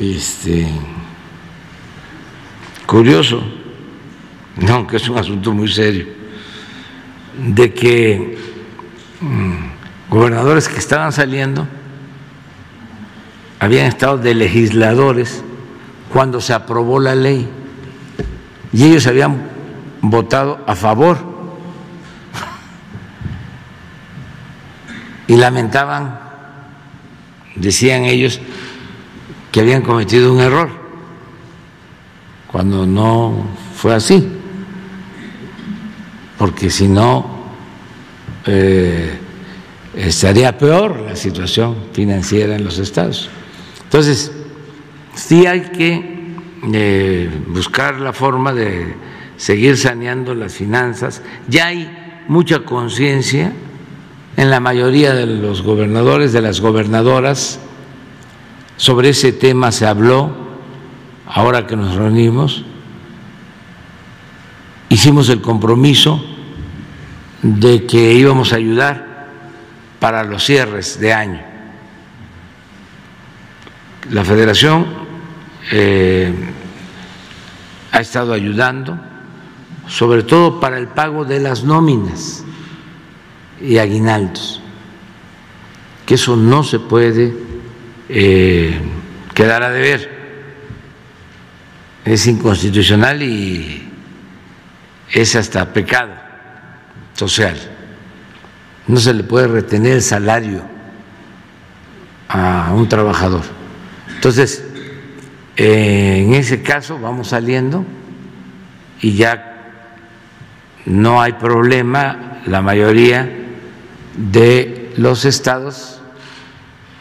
este curioso, aunque es un asunto muy serio, de que mm, gobernadores que estaban saliendo habían estado de legisladores cuando se aprobó la ley. Y ellos habían votado a favor. Y lamentaban, decían ellos, que habían cometido un error, cuando no fue así, porque si no eh, estaría peor la situación financiera en los estados. Entonces, sí hay que eh, buscar la forma de seguir saneando las finanzas, ya hay mucha conciencia en la mayoría de los gobernadores, de las gobernadoras, sobre ese tema se habló ahora que nos reunimos. Hicimos el compromiso de que íbamos a ayudar para los cierres de año. La federación eh, ha estado ayudando, sobre todo para el pago de las nóminas y aguinaldos, que eso no se puede eh, quedar a deber. Es inconstitucional y es hasta pecado social. No se le puede retener el salario a un trabajador. Entonces, eh, en ese caso vamos saliendo y ya no hay problema, la mayoría de los estados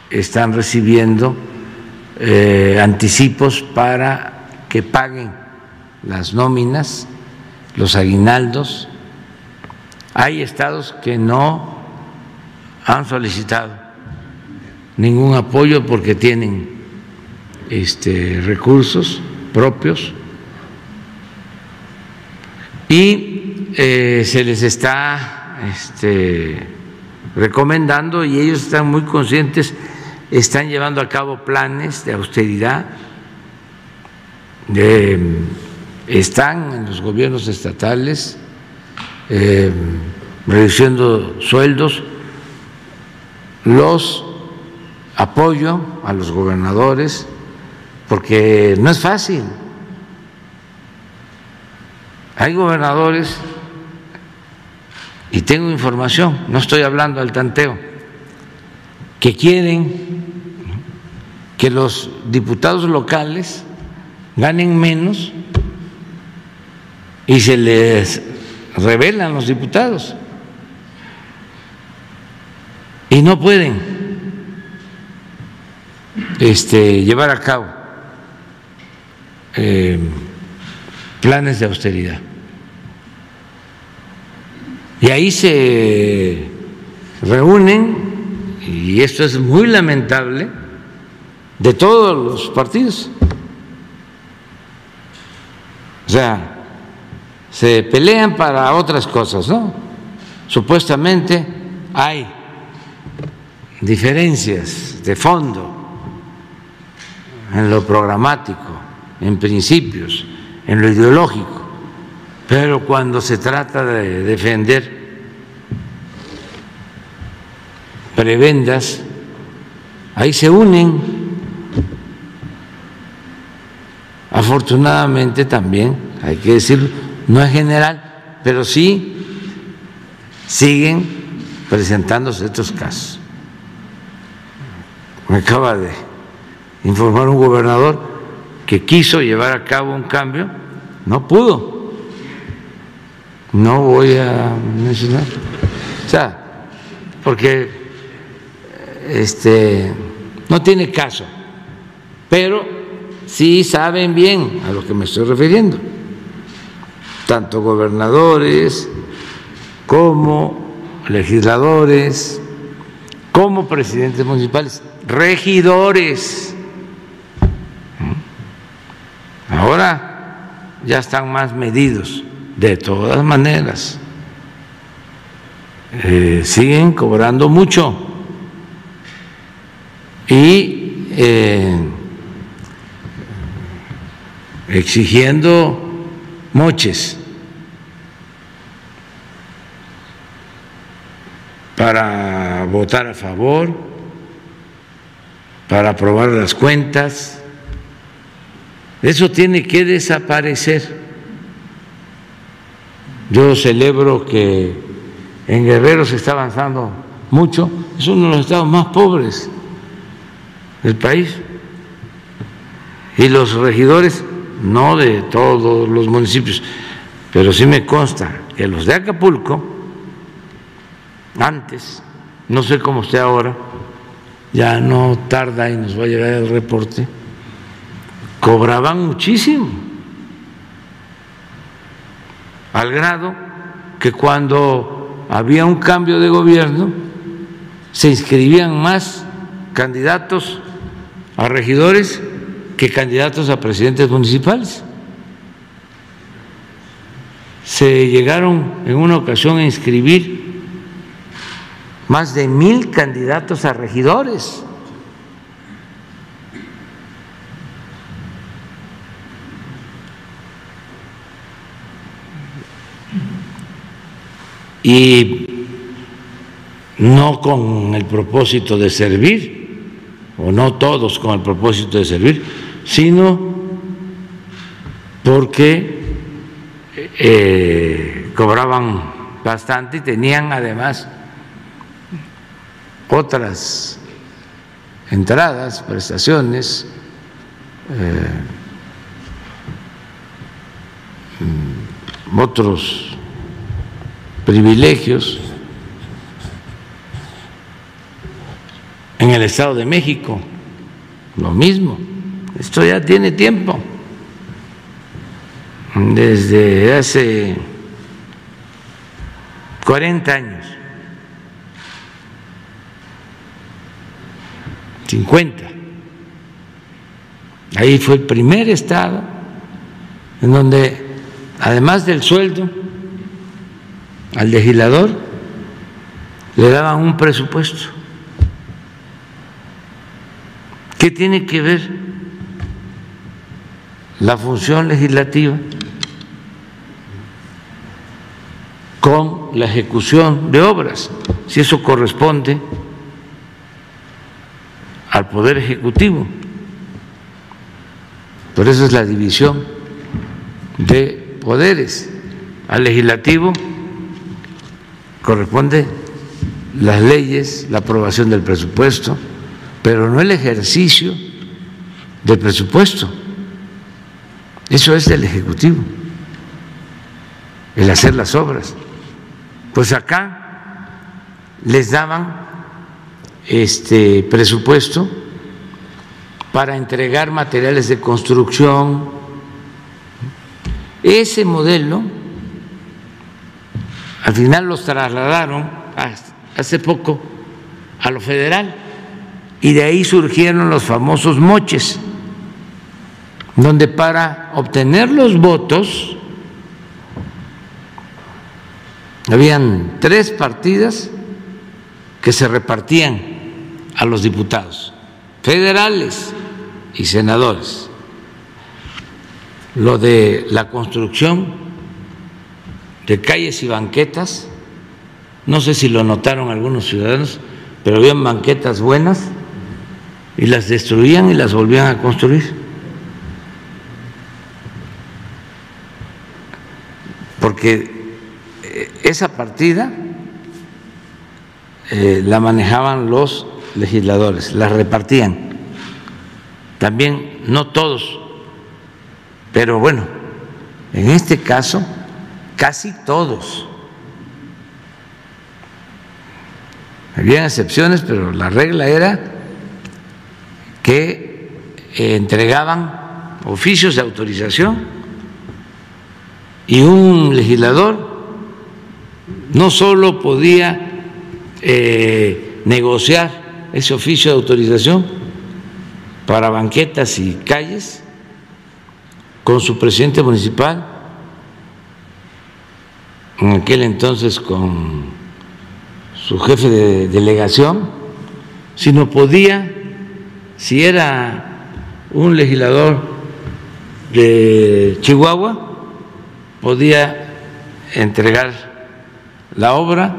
están recibiendo eh, anticipos para que paguen las nóminas, los aguinaldos. Hay estados que no han solicitado ningún apoyo porque tienen este, recursos propios y eh, se les está este, recomendando y ellos están muy conscientes, están llevando a cabo planes de austeridad, están en los gobiernos estatales eh, reduciendo sueldos, los apoyo a los gobernadores, porque no es fácil. Hay gobernadores y tengo información, no estoy hablando del tanteo, que quieren que los diputados locales ganen menos y se les revelan los diputados. y no pueden este, llevar a cabo eh, planes de austeridad. Y ahí se reúnen, y esto es muy lamentable, de todos los partidos. O sea, se pelean para otras cosas, ¿no? Supuestamente hay diferencias de fondo en lo programático, en principios, en lo ideológico, pero cuando se trata de defender prebendas, ahí se unen. Afortunadamente también, hay que decirlo, no es general, pero sí siguen presentándose estos casos. Me acaba de informar un gobernador que quiso llevar a cabo un cambio, no pudo. No voy a mencionar. O sea, porque este, no tiene caso, pero sí saben bien a lo que me estoy refiriendo, tanto gobernadores como legisladores, como presidentes municipales, regidores. Ahora ya están más medidos, de todas maneras. Eh, siguen cobrando mucho y eh, exigiendo moches para votar a favor, para aprobar las cuentas. Eso tiene que desaparecer. Yo celebro que en Guerrero se está avanzando mucho, es uno de los estados más pobres del país. Y los regidores, no de todos los municipios, pero sí me consta que los de Acapulco, antes, no sé cómo esté ahora, ya no tarda y nos va a llegar el reporte, cobraban muchísimo, al grado que cuando había un cambio de gobierno se inscribían más candidatos a regidores que candidatos a presidentes municipales. Se llegaron en una ocasión a inscribir más de mil candidatos a regidores. Y no con el propósito de servir, o no todos con el propósito de servir, sino porque eh, cobraban bastante y tenían además otras entradas, prestaciones, eh, mm, otros privilegios en el Estado de México, lo mismo. Esto ya tiene tiempo, desde hace 40 años. 50. Ahí fue el primer estado en donde, además del sueldo, al legislador le daban un presupuesto. ¿Qué tiene que ver la función legislativa con la ejecución de obras? Si eso corresponde al Poder Ejecutivo. Por eso es la división de poderes. Al legislativo corresponde las leyes, la aprobación del presupuesto, pero no el ejercicio del presupuesto. Eso es del Ejecutivo, el hacer las obras. Pues acá les daban este presupuesto para entregar materiales de construcción. Ese modelo, al final los trasladaron hace poco a lo federal y de ahí surgieron los famosos moches, donde para obtener los votos habían tres partidas que se repartían a los diputados federales y senadores. Lo de la construcción de calles y banquetas, no sé si lo notaron algunos ciudadanos, pero habían banquetas buenas y las destruían y las volvían a construir. Porque eh, esa partida eh, la manejaban los legisladores, la repartían. También no todos, pero bueno, en este caso casi todos. Había excepciones, pero la regla era que eh, entregaban oficios de autorización y un legislador no solo podía eh, negociar ese oficio de autorización para banquetas y calles con su presidente municipal, en aquel entonces con su jefe de delegación, sino podía si era un legislador de Chihuahua, podía entregar la obra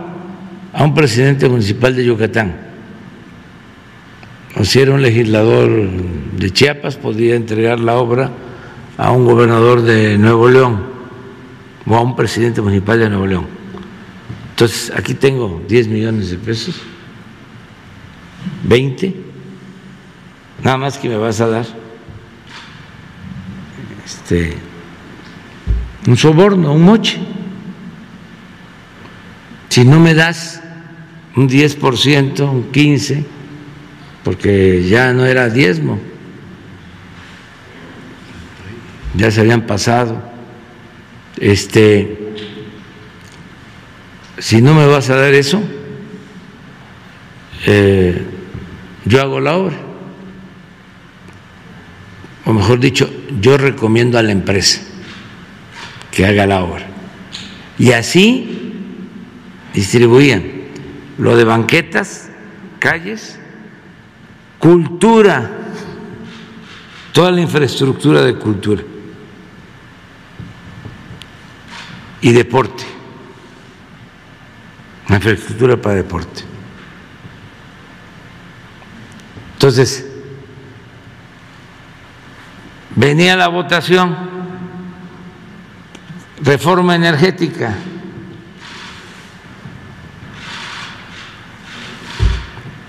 a un presidente municipal de Yucatán. O si era un legislador de Chiapas, podía entregar la obra a un gobernador de Nuevo León o a un presidente municipal de Nuevo León. Entonces, aquí tengo 10 millones de pesos, 20 nada más que me vas a dar este, un soborno, un moche. Si no me das un 10%, un 15%, porque ya no era diezmo, ya se habían pasado, este, si no me vas a dar eso, eh, yo hago la obra o mejor dicho, yo recomiendo a la empresa que haga la obra. Y así distribuían lo de banquetas, calles, cultura, toda la infraestructura de cultura y deporte, la infraestructura para deporte. Entonces, venía la votación, reforma energética.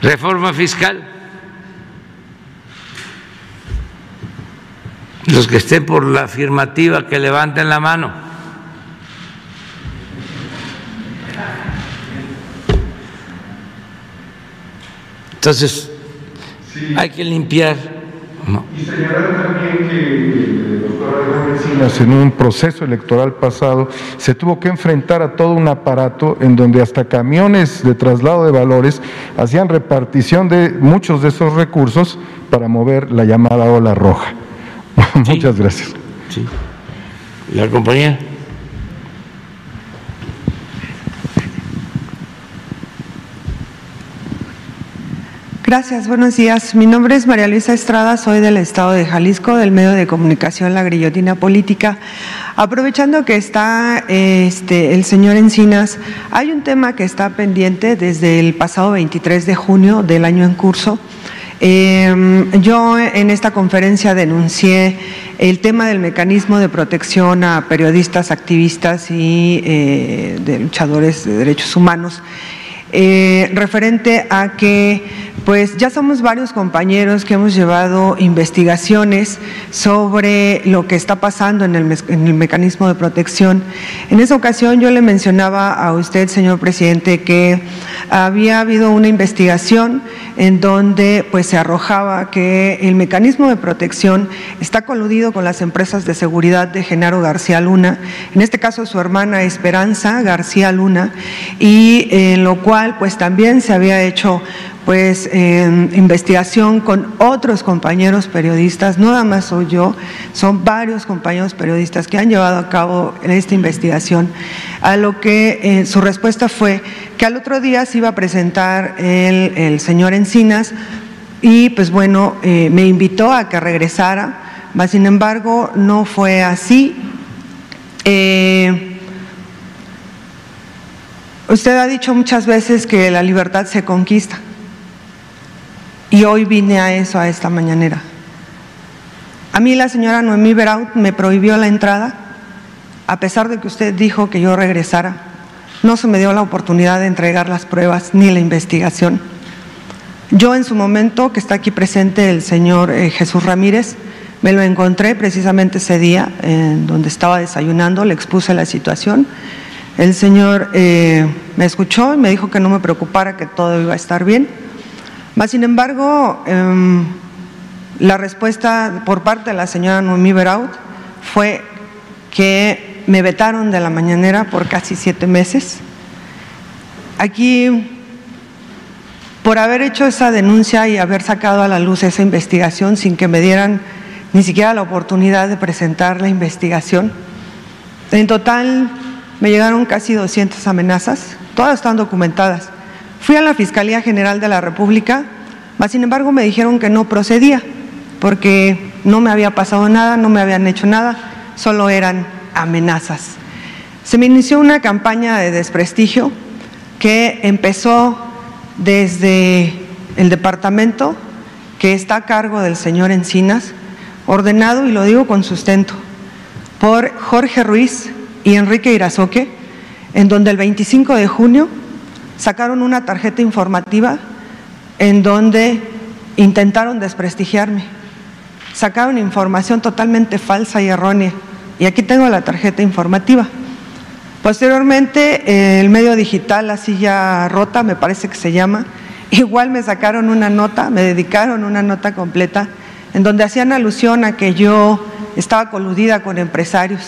Reforma fiscal. Los que estén por la afirmativa, que levanten la mano. Entonces, hay que limpiar y señalar también que en un proceso electoral pasado se tuvo que enfrentar a todo un aparato en donde hasta camiones de traslado de valores hacían repartición de muchos de esos recursos para mover la llamada ola roja. Muchas gracias. Sí. La compañía. Gracias, buenos días. Mi nombre es María Luisa Estrada, soy del Estado de Jalisco, del medio de comunicación La Grillotina Política. Aprovechando que está este, el señor Encinas, hay un tema que está pendiente desde el pasado 23 de junio del año en curso. Em, yo en esta conferencia denuncié el tema del mecanismo de protección a periodistas, activistas y eh, de luchadores de derechos humanos eh, referente a que pues ya somos varios compañeros que hemos llevado investigaciones sobre lo que está pasando en el, en el, mecanismo de protección. En esa ocasión yo le mencionaba a usted, señor presidente, que había habido una investigación en donde pues se arrojaba que el mecanismo de protección está coludido con las empresas de seguridad de Genaro García Luna, en este caso su hermana Esperanza García Luna, y en lo cual pues también se había hecho pues investigación con otros compañeros periodistas, no nada más soy yo, son varios compañeros periodistas que han llevado a cabo esta investigación, a lo que eh, su respuesta fue que al otro día se iba a presentar el, señor Encinas y pues bueno, eh, me invitó a que regresara, mas sin embargo no fue así. Eh, usted ha dicho muchas veces que la libertad se conquista. Y hoy vine a eso, a esta mañanera. A mí la señora Noemí Beraut me prohibió la entrada, a pesar de que usted dijo que yo regresara. No se me dio la oportunidad de entregar las pruebas ni la investigación. Yo en su momento, que está aquí presente el señor eh, Jesús Ramírez, me lo encontré precisamente ese día, en donde estaba desayunando, le expuse la situación. El señor eh, me escuchó y me dijo que no me preocupara, que todo iba a estar bien sin embargo, em, la respuesta por parte de la señora Noemí Beraut fue que me vetaron de la mañanera por casi siete meses. Aquí, por haber hecho esa denuncia y haber sacado a la luz esa investigación sin que me dieran ni siquiera la oportunidad de presentar la investigación, en total me llegaron casi 200 amenazas, todas están documentadas. Fui a la Fiscalía General de la República, mas sin embargo me dijeron que no procedía, porque no me había pasado nada, no me habían hecho nada, solo eran amenazas. Se me inició una campaña de desprestigio que empezó desde el departamento que está a cargo del señor Encinas, ordenado, y lo digo con sustento, por Jorge Ruiz y Enrique Irazoque, en donde el 25 de junio sacaron una tarjeta informativa en donde intentaron desprestigiarme. Sacaron información totalmente falsa y errónea. Y aquí tengo la tarjeta informativa. Posteriormente, el medio digital, así ya rota, me parece que se llama, igual me sacaron una nota, me dedicaron una nota completa, en donde hacían alusión a que yo estaba coludida con empresarios.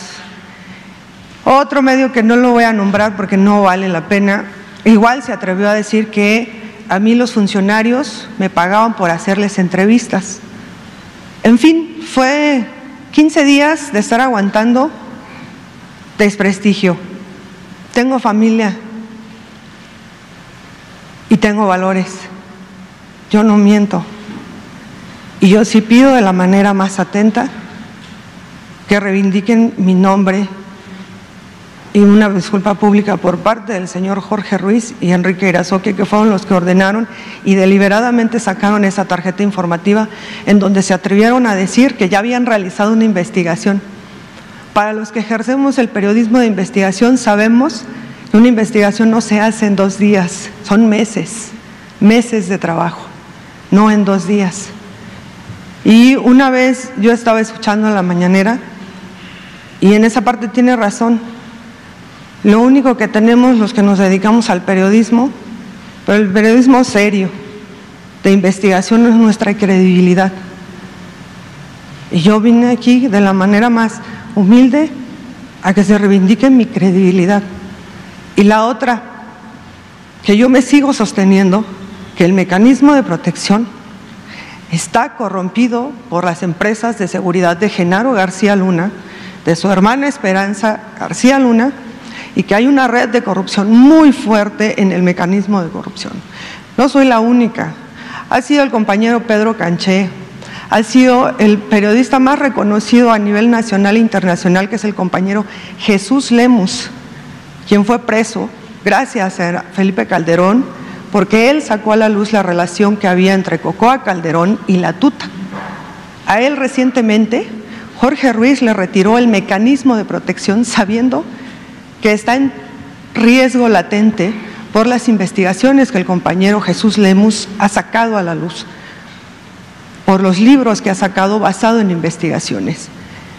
Otro medio que no lo voy a nombrar porque no vale la pena, Igual se atrevió a decir que a mí los funcionarios me pagaban por hacerles entrevistas. En fin, fue 15 días de estar aguantando desprestigio. Tengo familia y tengo valores. Yo no miento. Y yo sí pido de la manera más atenta que reivindiquen mi nombre y una disculpa pública por parte del señor Jorge Ruiz y Enrique Irazoque, que fueron los que ordenaron y deliberadamente sacaron esa tarjeta informativa en donde se atrevieron a decir que ya habían realizado una investigación. Para los que ejercemos el periodismo de investigación sabemos que una investigación no se hace en dos días, son meses, meses de trabajo, no en dos días. Y una vez yo estaba escuchando a la mañanera y en esa parte tiene razón, lo único que tenemos los que nos dedicamos al periodismo, pero el periodismo serio, de investigación es nuestra credibilidad. Y yo vine aquí de la manera más humilde a que se reivindique mi credibilidad. Y la otra, que yo me sigo sosteniendo, que el mecanismo de protección está corrompido por las empresas de seguridad de Genaro García Luna, de su hermana Esperanza García Luna, y que hay una red de corrupción muy fuerte en el mecanismo de corrupción. No soy la única. Ha sido el compañero Pedro Canché, ha sido el periodista más reconocido a nivel nacional e internacional, que es el compañero Jesús Lemus, quien fue preso gracias a Felipe Calderón, porque él sacó a la luz la relación que había entre Cocoa Calderón y la Tuta. A él recientemente Jorge Ruiz le retiró el mecanismo de protección sabiendo que está en riesgo latente por las investigaciones que el compañero Jesús Lemus ha sacado a la luz, por los libros que ha sacado basado en investigaciones.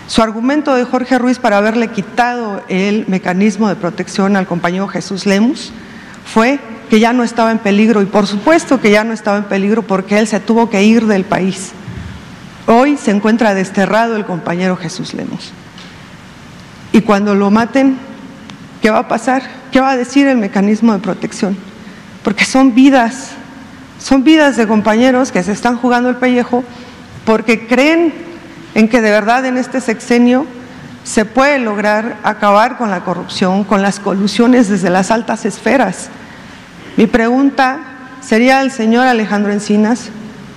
Su argumento de Jorge Ruiz para haberle quitado el mecanismo de protección al compañero Jesús Lemus fue que ya no estaba en peligro y por supuesto que ya no estaba en peligro porque él se tuvo que ir del país. Hoy se encuentra desterrado el compañero Jesús Lemus. Y cuando lo maten, ¿qué va a pasar? ¿Qué va a decir el mecanismo de protección? Porque son vidas, son vidas de compañeros que se están jugando el pellejo porque creen en que de verdad en este sexenio se puede lograr acabar con la corrupción, con las colusiones desde las altas esferas. Mi pregunta sería al señor Alejandro Encinas,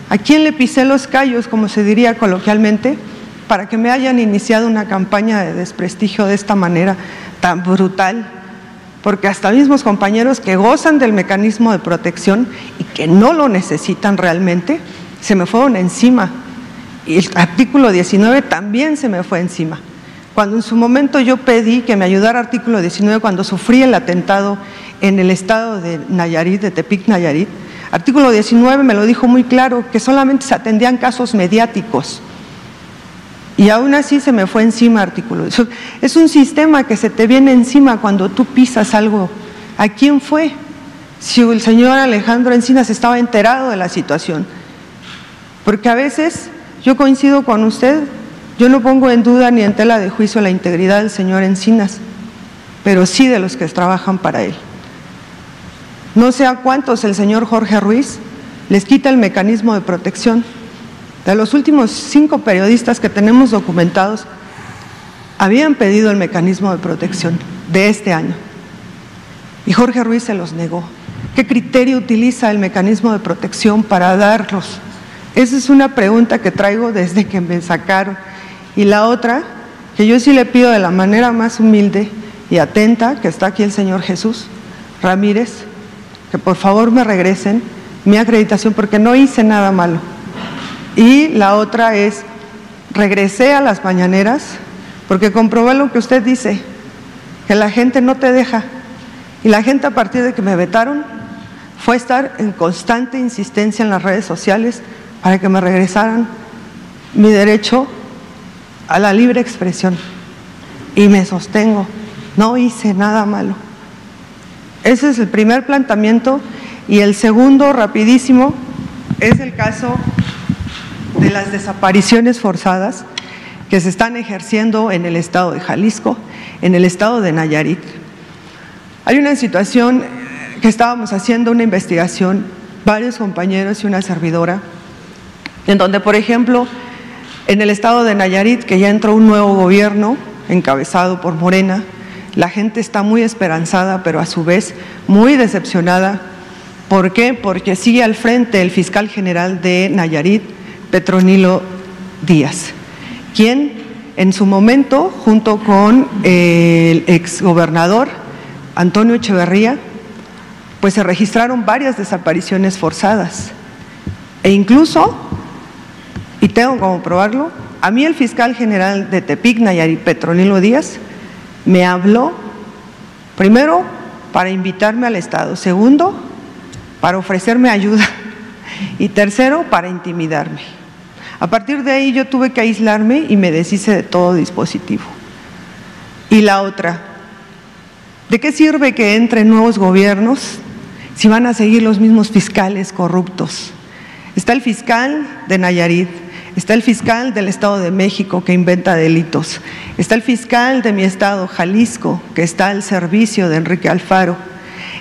¿a quién le pisé los callos, como se diría coloquialmente, para que me hayan iniciado una campaña de desprestigio de esta manera tan brutal? Porque hasta mismos compañeros que gozan del mecanismo de protección y que no lo necesitan realmente, se me fueron encima y el artículo 19 también se me fue encima. Cuando en su momento yo pedí que me ayudara artículo 19 cuando sufrí el atentado en el estado de Nayarit, de Tepic, Nayarit, artículo 19 me lo dijo muy claro, que solamente se atendían casos mediáticos. Y aún así se me fue encima artículo. Es un sistema que se te viene encima cuando tú pisas algo. ¿A quién fue? Si el señor Alejandro Encinas estaba enterado de la situación. Porque a veces yo coincido con usted, yo no pongo en duda ni en tela de juicio la integridad del señor Encinas, pero sí de los que trabajan para él. No sé a cuántos el señor Jorge Ruiz les quita el mecanismo de protección. De los últimos cinco periodistas que tenemos documentados, habían pedido el mecanismo de protección de este año. Y Jorge Ruiz se los negó. ¿Qué criterio utiliza el mecanismo de protección para darlos? Esa es una pregunta que traigo desde que me sacaron. Y la otra, que yo sí le pido de la manera más humilde y atenta, que está aquí el señor Jesús Ramírez, que por favor me regresen mi acreditación porque no hice nada malo. Y la otra es, regresé a las mañaneras porque comprobé lo que usted dice, que la gente no te deja. Y la gente a partir de que me vetaron fue estar en constante insistencia en las redes sociales para que me regresaran mi derecho a la libre expresión. Y me sostengo, no hice nada malo. Ese es el primer planteamiento. Y el segundo, rapidísimo, es el caso de las desapariciones forzadas que se están ejerciendo en el estado de Jalisco, en el estado de Nayarit. Hay una situación que estábamos haciendo una investigación, varios compañeros y una servidora, en donde, por ejemplo, en el estado de Nayarit, que ya entró un nuevo gobierno encabezado por Morena, la gente está muy esperanzada, pero a su vez muy decepcionada. ¿Por qué? Porque sigue al frente el fiscal general de Nayarit, Petronilo Díaz, quien en su momento, junto con el exgobernador Antonio Echeverría, pues se registraron varias desapariciones forzadas. E incluso y tengo como probarlo, a mí el fiscal general de Tepic, Nayarit, Petronilo Díaz, me habló, primero, para invitarme al Estado, segundo, para ofrecerme ayuda y tercero, para intimidarme. A partir de ahí yo tuve que aislarme y me deshice de todo dispositivo. Y la otra, ¿de qué sirve que entren nuevos gobiernos si van a seguir los mismos fiscales corruptos? Está el fiscal de Nayarit, Está el fiscal del Estado de México que inventa delitos. Está el fiscal de mi estado, Jalisco, que está al servicio de Enrique Alfaro.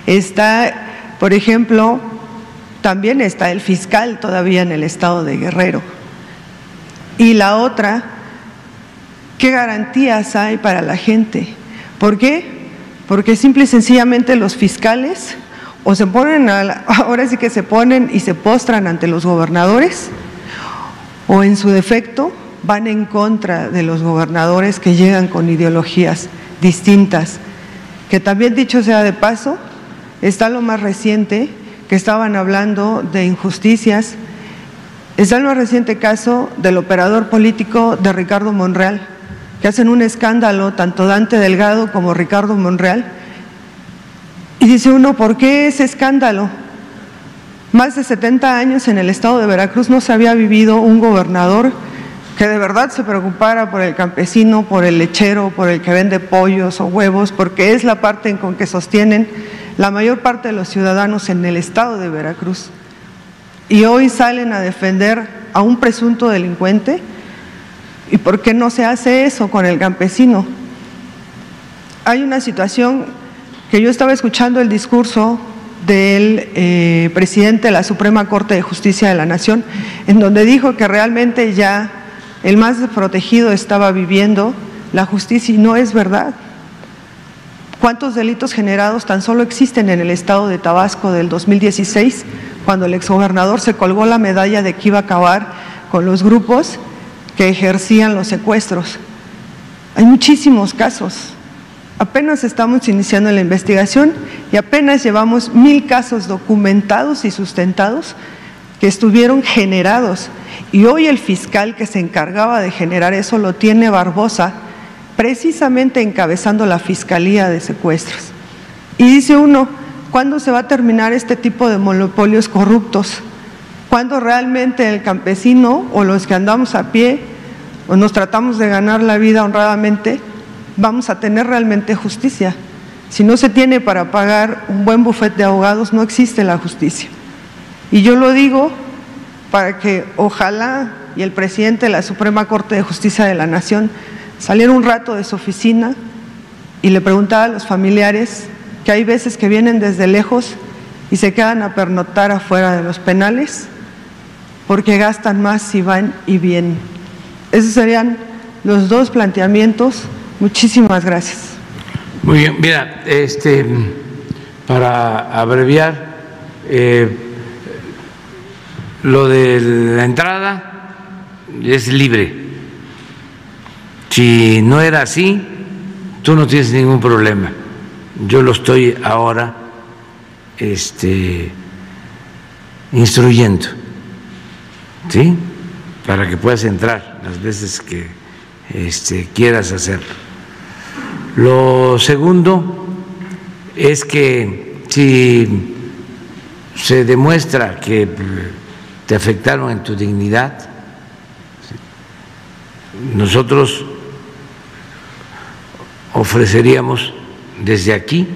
Está, por ejemplo, también está el fiscal todavía en el estado de Guerrero. Y la otra, ¿qué garantías hay para la gente? ¿Por qué? Porque simple y sencillamente los fiscales o se ponen, ahora sí que se ponen y se postran ante los gobernadores o en su defecto van en contra de los gobernadores que llegan con ideologías distintas. Que también dicho sea de paso, está lo más reciente, que estaban hablando de injusticias, está el más reciente caso del operador político de Ricardo Monreal, que hacen un escándalo tanto Dante Delgado como Ricardo Monreal, Y dice uno, ¿por qué ese escándalo? Más de 70 años en el estado de Veracruz no se había vivido un gobernador que de verdad se preocupara por el campesino, por el lechero, por el que vende pollos o huevos, porque es la parte en con que sostienen la mayor parte de los ciudadanos en el estado de Veracruz. Y hoy salen a defender a un presunto delincuente. ¿Y por qué no se hace eso con el campesino? Hay una situación que yo estaba escuchando el discurso del eh, presidente de la Suprema Corte de Justicia de la Nación, en donde dijo que realmente ya el más desprotegido estaba viviendo la justicia y no es verdad. ¿Cuántos delitos generados tan solo existen en el estado de Tabasco del 2016, cuando el exgobernador se colgó la medalla de que iba a acabar con los grupos que ejercían los secuestros? Hay muchísimos casos. Apenas estamos iniciando la investigación y apenas llevamos mil casos documentados y sustentados que estuvieron generados. Y hoy el fiscal que se encargaba de generar eso lo tiene Barbosa, precisamente encabezando la Fiscalía de Secuestros. Y dice uno, ¿cuándo se va a terminar este tipo de monopolios corruptos? ¿Cuándo realmente el campesino o los que andamos a pie o nos tratamos de ganar la vida honradamente, vamos a tener realmente justicia? Si no se tiene para pagar un buen bufete de abogados, no existe la justicia. Y yo lo digo para que ojalá y el presidente de la Suprema Corte de Justicia de la Nación saliera un rato de su oficina y le preguntara a los familiares que hay veces que vienen desde lejos y se quedan a pernoctar afuera de los penales porque gastan más si van y vienen. Esos serían los dos planteamientos. Muchísimas gracias. Muy bien, mira, este, para abreviar, eh, lo de la entrada es libre. Si no era así, tú no tienes ningún problema. Yo lo estoy ahora este, instruyendo, ¿sí? Para que puedas entrar las veces que este, quieras hacerlo. Lo segundo es que si se demuestra que te afectaron en tu dignidad, nosotros ofreceríamos desde aquí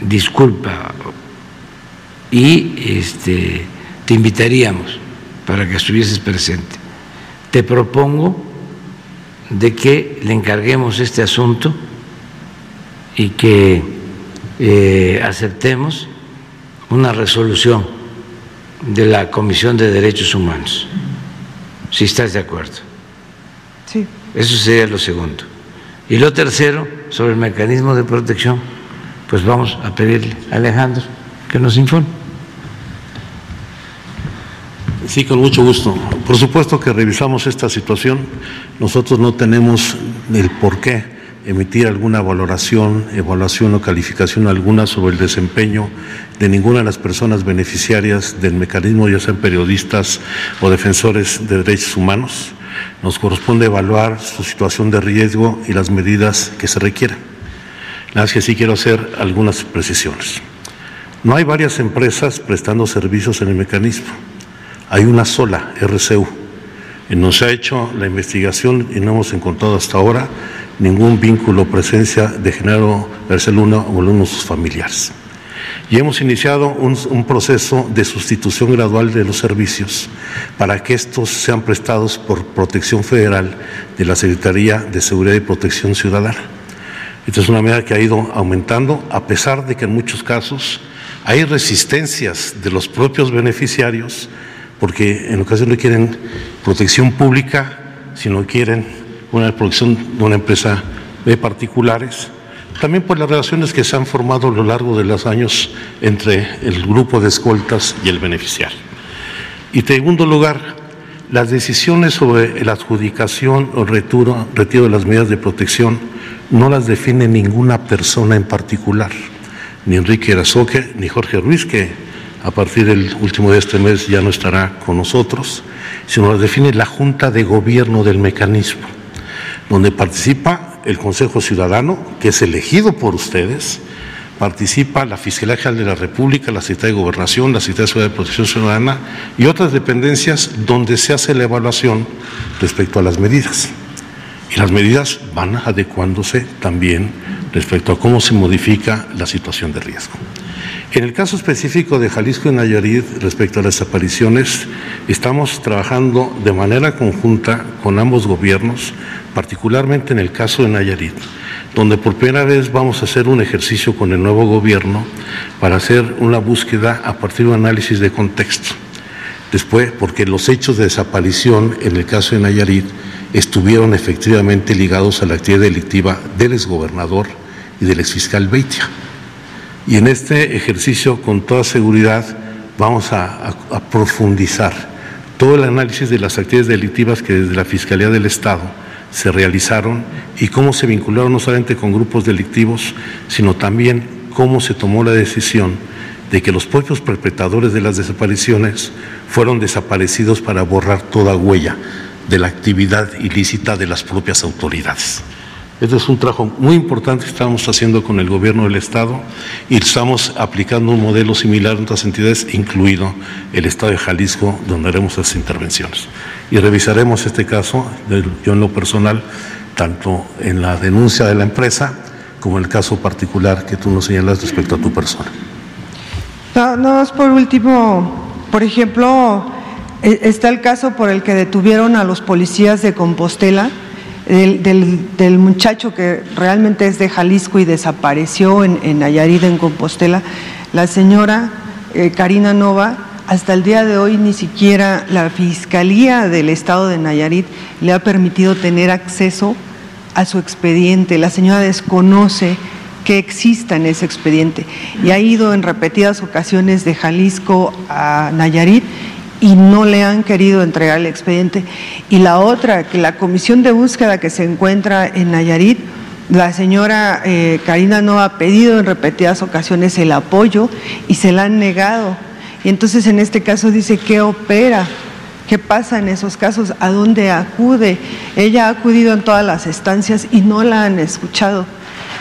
disculpa y este, te invitaríamos para que estuvieses presente. Te propongo de que le encarguemos este asunto y que eh, aceptemos una resolución de la Comisión de Derechos Humanos, si estás de acuerdo. Sí. Eso sería lo segundo. Y lo tercero, sobre el mecanismo de protección, pues vamos a pedirle a Alejandro que nos informe. Sí, con mucho gusto. Por supuesto que revisamos esta situación. Nosotros no tenemos el por qué emitir alguna valoración, evaluación o calificación alguna sobre el desempeño de ninguna de las personas beneficiarias del mecanismo, ya sean periodistas o defensores de derechos humanos. Nos corresponde evaluar su situación de riesgo y las medidas que se requieran. Más que sí quiero hacer algunas precisiones. No hay varias empresas prestando servicios en el mecanismo. Hay una sola, RCU. Nos ha hecho la investigación y no hemos encontrado hasta ahora ningún vínculo o presencia de Genaro García Luna o alguno de sus familiares. Y hemos iniciado un, proceso de sustitución gradual de los servicios para que estos sean prestados por protección federal de la Secretaría de Seguridad y Protección Ciudadana. Esta es una medida que ha ido aumentando, a pesar de que en muchos casos hay resistencias de los propios beneficiarios, porque en ocasiones no quieren protección pública, sino quieren una producción de una empresa de particulares, también por las relaciones que se han formado a lo largo de los años entre el grupo de escoltas y el beneficiario. Y segundo lugar, las decisiones sobre la adjudicación o retiro, retiro de las medidas de protección no las define ninguna persona en particular, ni Enrique Erazoque, ni Jorge Ruiz, que a partir del último de este mes ya no estará con nosotros, sino las define la Junta de Gobierno del mecanismo donde participa el Consejo Ciudadano, que es elegido por ustedes, participa la Fiscalía General de la República, la Secretaría de Gobernación, la Secretaría de Seguridad de Protección Ciudadana y otras dependencias donde se hace la evaluación respecto a las medidas. Y las medidas van adecuándose también respecto a cómo se modifica la situación de riesgo. En el caso específico de Jalisco y Nayarit, respecto a las apariciones, estamos trabajando de manera conjunta con ambos gobiernos, particularmente en el caso de Nayarit, donde por primera vez vamos a hacer un ejercicio con el nuevo gobierno para hacer una búsqueda a partir de un análisis de contexto. Después, porque los hechos de desaparición en el caso de Nayarit estuvieron efectivamente ligados a la actividad delictiva del exgobernador y del exfiscal Beitia. Y en este ejercicio, con toda seguridad, vamos a, profundizar todo el análisis de las actividades delictivas que desde la Fiscalía del Estado se realizaron y cómo se vincularon no solamente con grupos delictivos, sino también cómo se tomó la decisión de que los propios perpetradores de las desapariciones fueron desaparecidos para borrar toda huella de la actividad ilícita de las propias autoridades. Este es un trabajo muy importante que estamos haciendo con el gobierno del Estado y estamos aplicando un modelo similar en otras entidades, incluido el Estado de Jalisco, donde haremos esas intervenciones. Y revisaremos este caso, yo en lo personal, tanto en la denuncia de la empresa como en el caso particular que tú nos señalas respecto a tu persona. No, no, por último, por ejemplo, e, está el caso por el que detuvieron a los policías de Compostela del, muchacho que realmente es de Jalisco y desapareció en, en Nayarit, en Compostela, la señora eh, Karina Nova, hasta el día de hoy ni siquiera la Fiscalía del Estado de Nayarit le ha permitido tener acceso a su expediente. La señora desconoce que exista en ese expediente y ha ido en repetidas ocasiones de Jalisco a Nayarit y no le han querido entregar el expediente. Y la otra, que la comisión de búsqueda que se encuentra en Nayarit, la señora eh, Karina no ha pedido en repetidas ocasiones el apoyo y se la han negado. Y entonces en este caso dice, ¿qué opera? ¿Qué pasa en esos casos? ¿A dónde acude? Ella ha acudido en todas las estancias y no la han escuchado.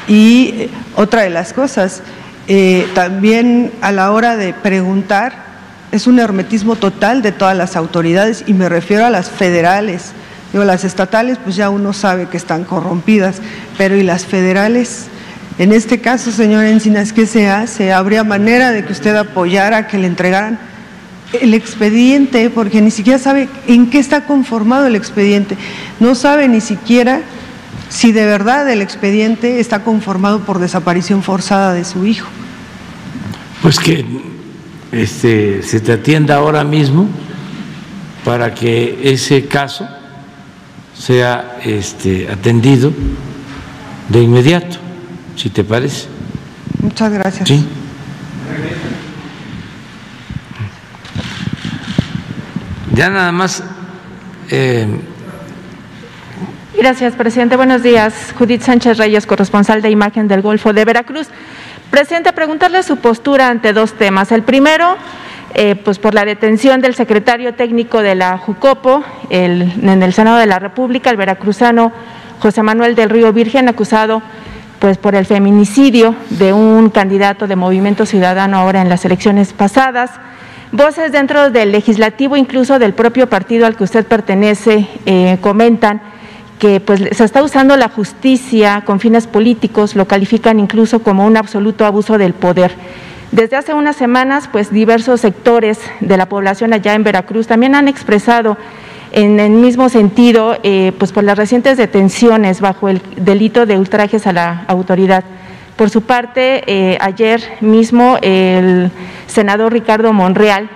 Y eh, otra de las cosas, eh, también a la hora de preguntar, es un hermetismo total de todas las autoridades y me refiero a las federales. Digo, las estatales pues ya uno sabe que están corrompidas, pero ¿y las federales? En este caso, señor Encinas, ¿qué se hace? ¿Habría manera de que usted apoyara que le entregaran el expediente? Porque ni siquiera sabe en qué está conformado el expediente. No sabe ni siquiera si de verdad el expediente está conformado por desaparición forzada de su hijo. Pues que este, se te atienda ahora mismo para que ese caso sea este, atendido de inmediato, si te parece. Muchas gracias. Sí. Ya nada más. Eh, Gracias, presidente. Buenos días. Judith Sánchez Reyes, corresponsal de Imagen del Golfo de Veracruz. Presidente, preguntarle su postura ante dos temas. El primero, eh, pues por la detención del secretario técnico de la Jucopo en el Senado de la República, el veracruzano José Manuel del Río Virgen, acusado pues por el feminicidio de un candidato de Movimiento Ciudadano ahora en las elecciones pasadas. Voces dentro del legislativo, incluso del propio partido al que usted pertenece, eh, comentan que pues se está usando la justicia con fines políticos, lo califican incluso como un absoluto abuso del poder. Desde hace unas semanas, pues diversos sectores de la población allá en Veracruz también han expresado en el mismo sentido, eh, pues por las recientes detenciones bajo el delito de ultrajes a la autoridad. Por su parte, eh, ayer mismo el senador Ricardo Monreal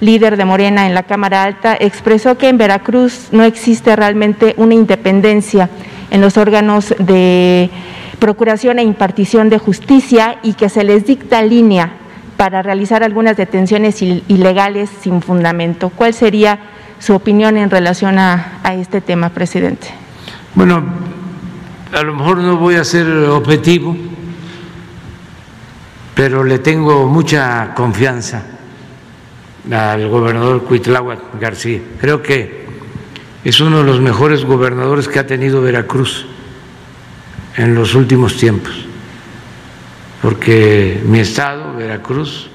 líder de Morena en la Cámara Alta, expresó que en Veracruz no existe realmente una independencia en los órganos de procuración e impartición de justicia y que se les dicta línea para realizar algunas detenciones ilegales sin fundamento. ¿Cuál sería su opinión en relación a, este tema, presidente? Bueno, a lo mejor no voy a ser objetivo, pero le tengo mucha confianza al gobernador Cuitláhuac García. Creo que es uno de los mejores gobernadores que ha tenido Veracruz en los últimos tiempos. porque mi estado, Veracruz,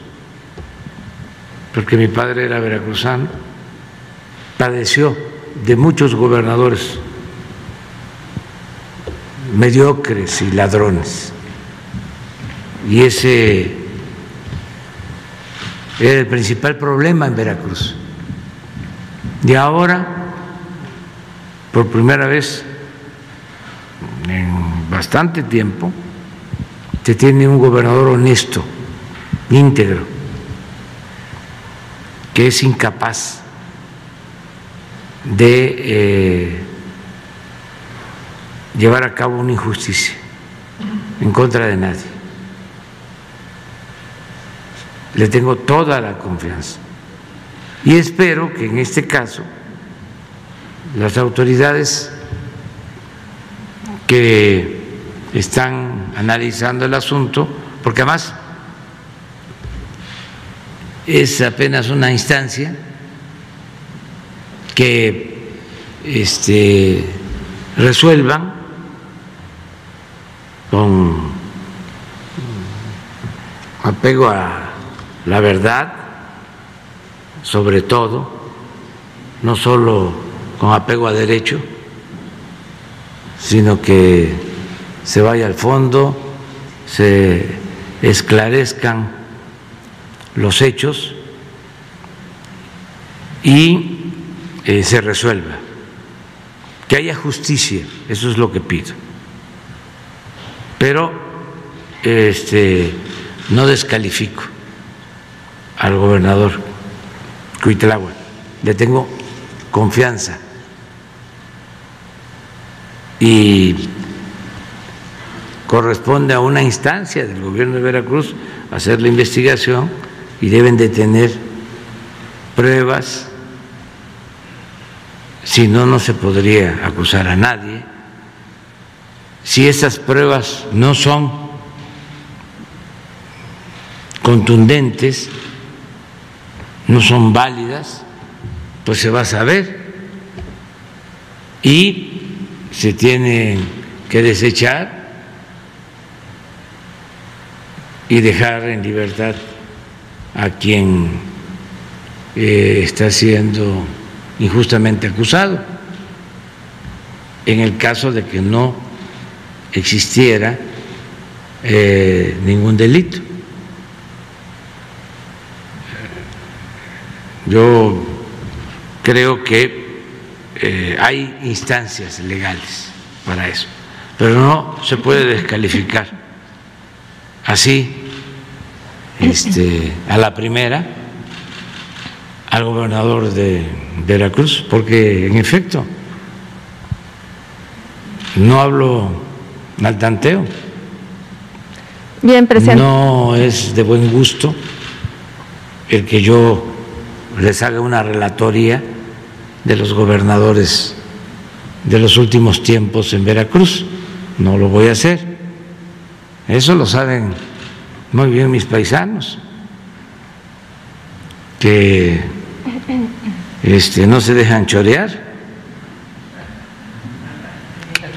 porque mi padre era veracruzano, padeció de muchos gobernadores mediocres y ladrones. Y ese era el principal problema en Veracruz. Y ahora, por primera vez en bastante tiempo, se tiene un gobernador honesto, íntegro, que es incapaz de eh, llevar a cabo una injusticia en contra de nadie. Le tengo toda la confianza. Y espero que en este caso las autoridades que están analizando el asunto, porque además es apenas una instancia que este, resuelvan con apego a la verdad, sobre todo, no solo con apego a derecho, sino que se vaya al fondo, se esclarezcan los hechos y eh, se resuelva, que haya justicia, eso es lo que pido. Pero este, no descalifico al gobernador Cuitlagua, le tengo confianza. Y corresponde a una instancia del gobierno de Veracruz hacer la investigación y deben de tener pruebas, si no, no se podría acusar a nadie. Si esas pruebas no son contundentes, no son válidas, pues se va a saber y se tiene que desechar y dejar en libertad a quien eh, está siendo injustamente acusado. En el caso de que no existiera eh, ningún delito. Yo creo que eh, hay instancias legales para eso, pero no se puede descalificar así este, a la primera al gobernador de Veracruz, porque en efecto no hablo al tanteo. Bien, presidente. No es de buen gusto el que yo les haga una relatoría de los gobernadores de los últimos tiempos en Veracruz. No lo voy a hacer. Eso lo saben muy bien mis paisanos, que este, no se dejan chorear,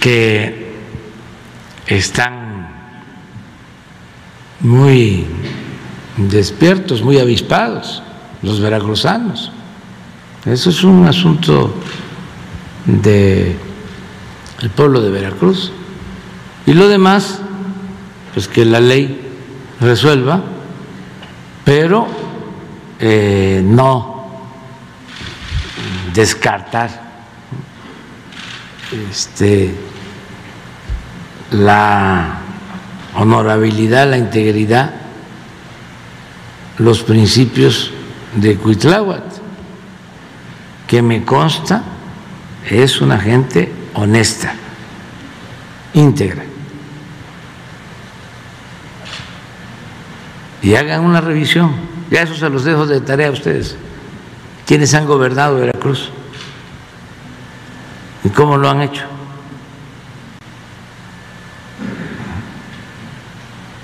que están muy despiertos, muy avispados, los veracruzanos. Eso es un asunto del el pueblo de Veracruz. Y lo demás, pues que la ley resuelva, pero eh, no descartar este, la honorabilidad, la integridad, los principios de Cuitláhuac, que me consta es una gente honesta, íntegra. y hagan una revisión. Ya eso se los dejo de tarea a ustedes. ¿Quiénes han gobernado Veracruz? ¿Y cómo lo han hecho?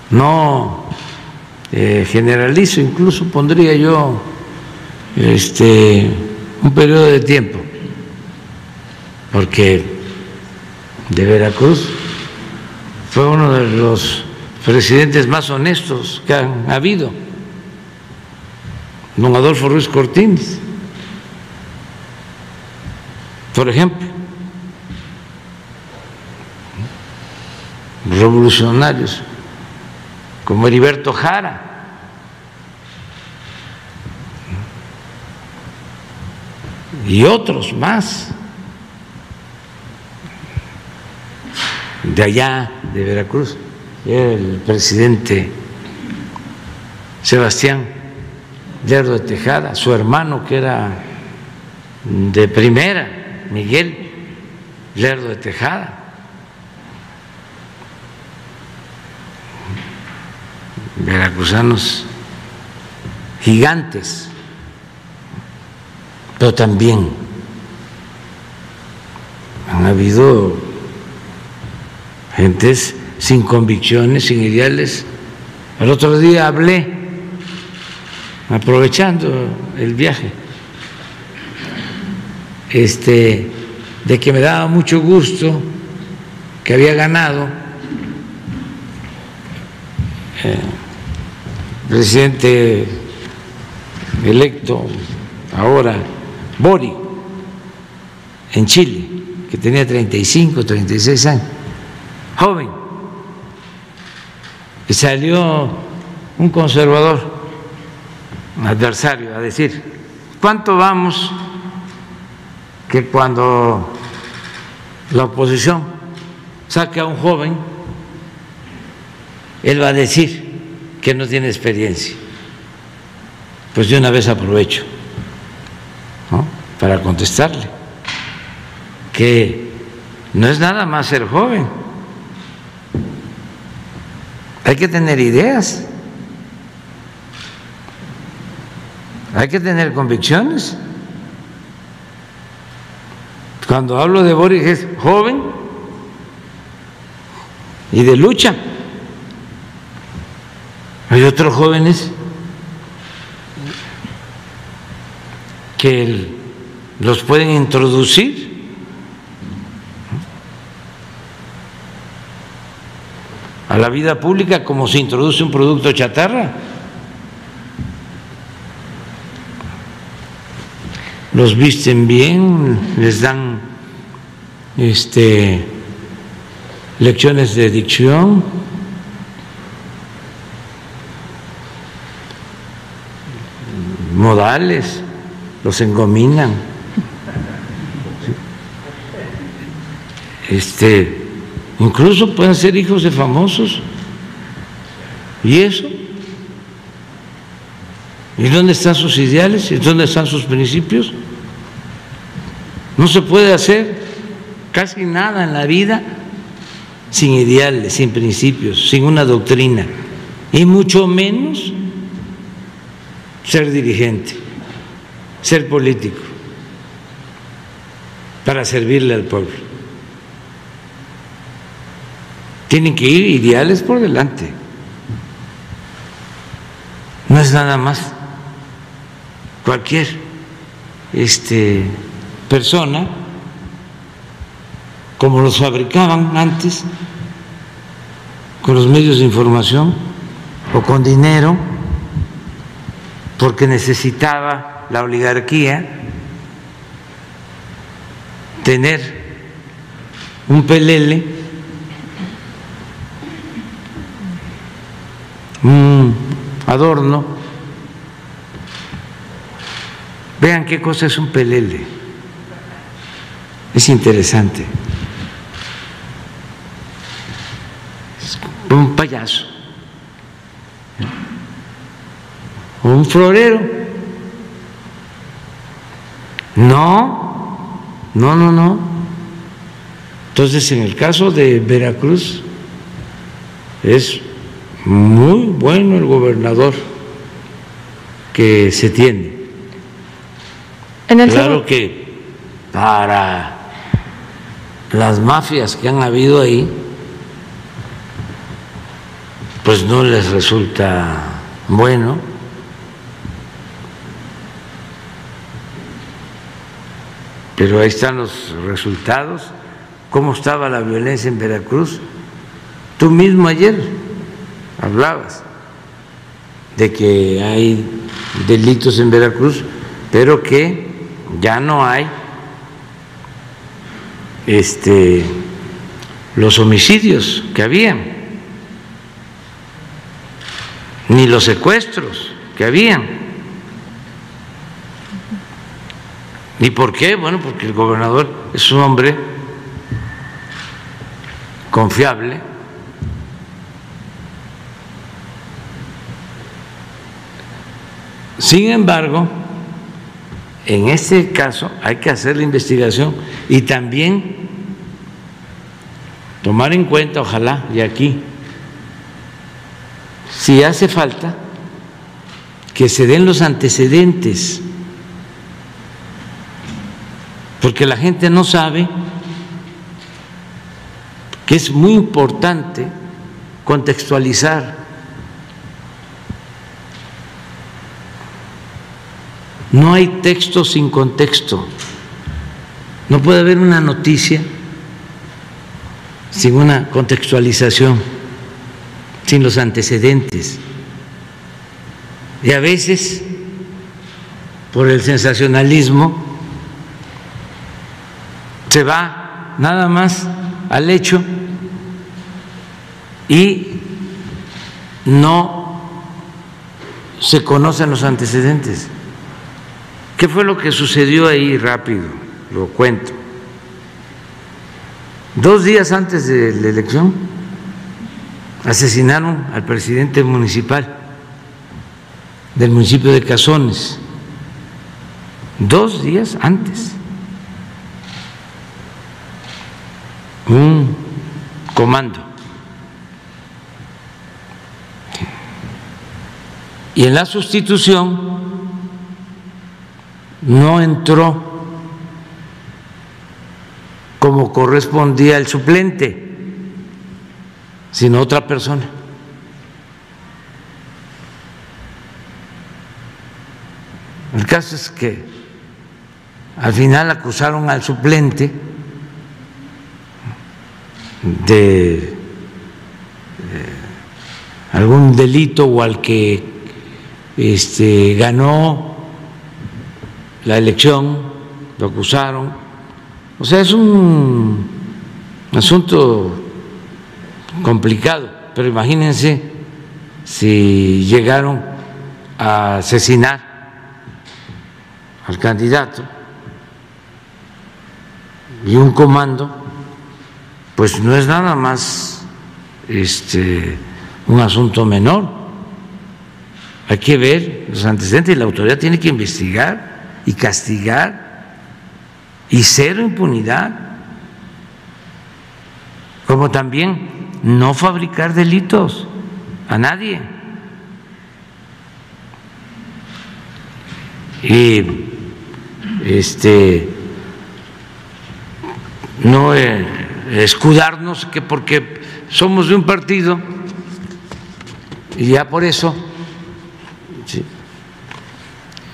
No eh, generalizo, incluso pondría yo este, un periodo de tiempo, porque de Veracruz fue uno de los presidentes más honestos que han habido, don Adolfo Ruiz Cortines, por ejemplo, revolucionarios como Heriberto Jara. Y otros más de allá de Veracruz, el presidente Sebastián Lerdo de Tejada, su hermano que era de primera, Miguel Lerdo de Tejada. Veracruzanos gigantes, pero también han habido gentes sin convicciones, sin ideales. El otro día hablé, aprovechando el viaje, este, de que me daba mucho gusto que había ganado eh, presidente electo ahora, Bori, en Chile, que tenía 35, 36 años, joven, y salió un conservador, un adversario, a decir, ¿cuánto vamos que cuando la oposición saque a un joven, él va a decir que no tiene experiencia. Pues de una vez aprovecho para contestarle que no es nada más ser joven, hay que tener ideas, hay que tener convicciones. Cuando hablo de Boris es joven y de lucha. Hay otros jóvenes que los pueden introducir a la vida pública como se introduce un producto chatarra. Los visten bien, les dan este lecciones de dicción, modales, los engominan. Este, incluso pueden ser hijos de famosos. ¿Y eso? ¿Y dónde están sus ideales? ¿Y dónde están sus principios? No se puede hacer casi nada en la vida sin ideales, sin principios, sin una doctrina, y mucho menos ser dirigente, ser político, para servirle al pueblo. Tienen que ir ideales por delante. No es nada más cualquier este, persona como los fabricaban antes con los medios de información o con dinero porque necesitaba la oligarquía tener un pelele, un adorno. Vean qué cosa es un pelele. Es interesante. Es un payaso. un florero. No, no, no, no. Entonces, en el caso de Veracruz, es muy bueno el gobernador que se tiene. claro que para las mafias que han habido ahí, pues no les resulta bueno Pero ahí están los resultados, cómo estaba la violencia en Veracruz. Tú mismo ayer hablabas, de que hay delitos en Veracruz, pero que ya no hay este, los homicidios que habían, ni los secuestros que habían. ¿Y por qué? Bueno, porque el gobernador es un hombre confiable. Sin embargo, en este caso hay que hacer la investigación y también tomar en cuenta, ojalá, y aquí, si hace falta, que se den los antecedentes, porque la gente no sabe que es muy importante contextualizar. No hay texto sin contexto. No puede haber una noticia sin una contextualización, sin los antecedentes. Y a veces, por el sensacionalismo, se va nada más al hecho y no se conocen los antecedentes. ¿Qué fue lo que sucedió ahí rápido? Lo cuento. Dos días antes de la elección asesinaron al presidente municipal del municipio de Cazones. Dos días antes. Un comando. Y en la sustitución no entró como correspondía el suplente, sino otra persona. El caso es que al final acusaron al suplente de eh, algún delito o al que este, ganó la elección, lo acusaron. O sea, es un asunto complicado, pero imagínense si llegaron a asesinar al candidato y un comando, pues no es nada más este un asunto menor. Hay que ver los antecedentes y la autoridad tiene que investigar y castigar y cero impunidad, como también no fabricar delitos a nadie. Y este no eh, escudarnos que porque somos de un partido y ya por eso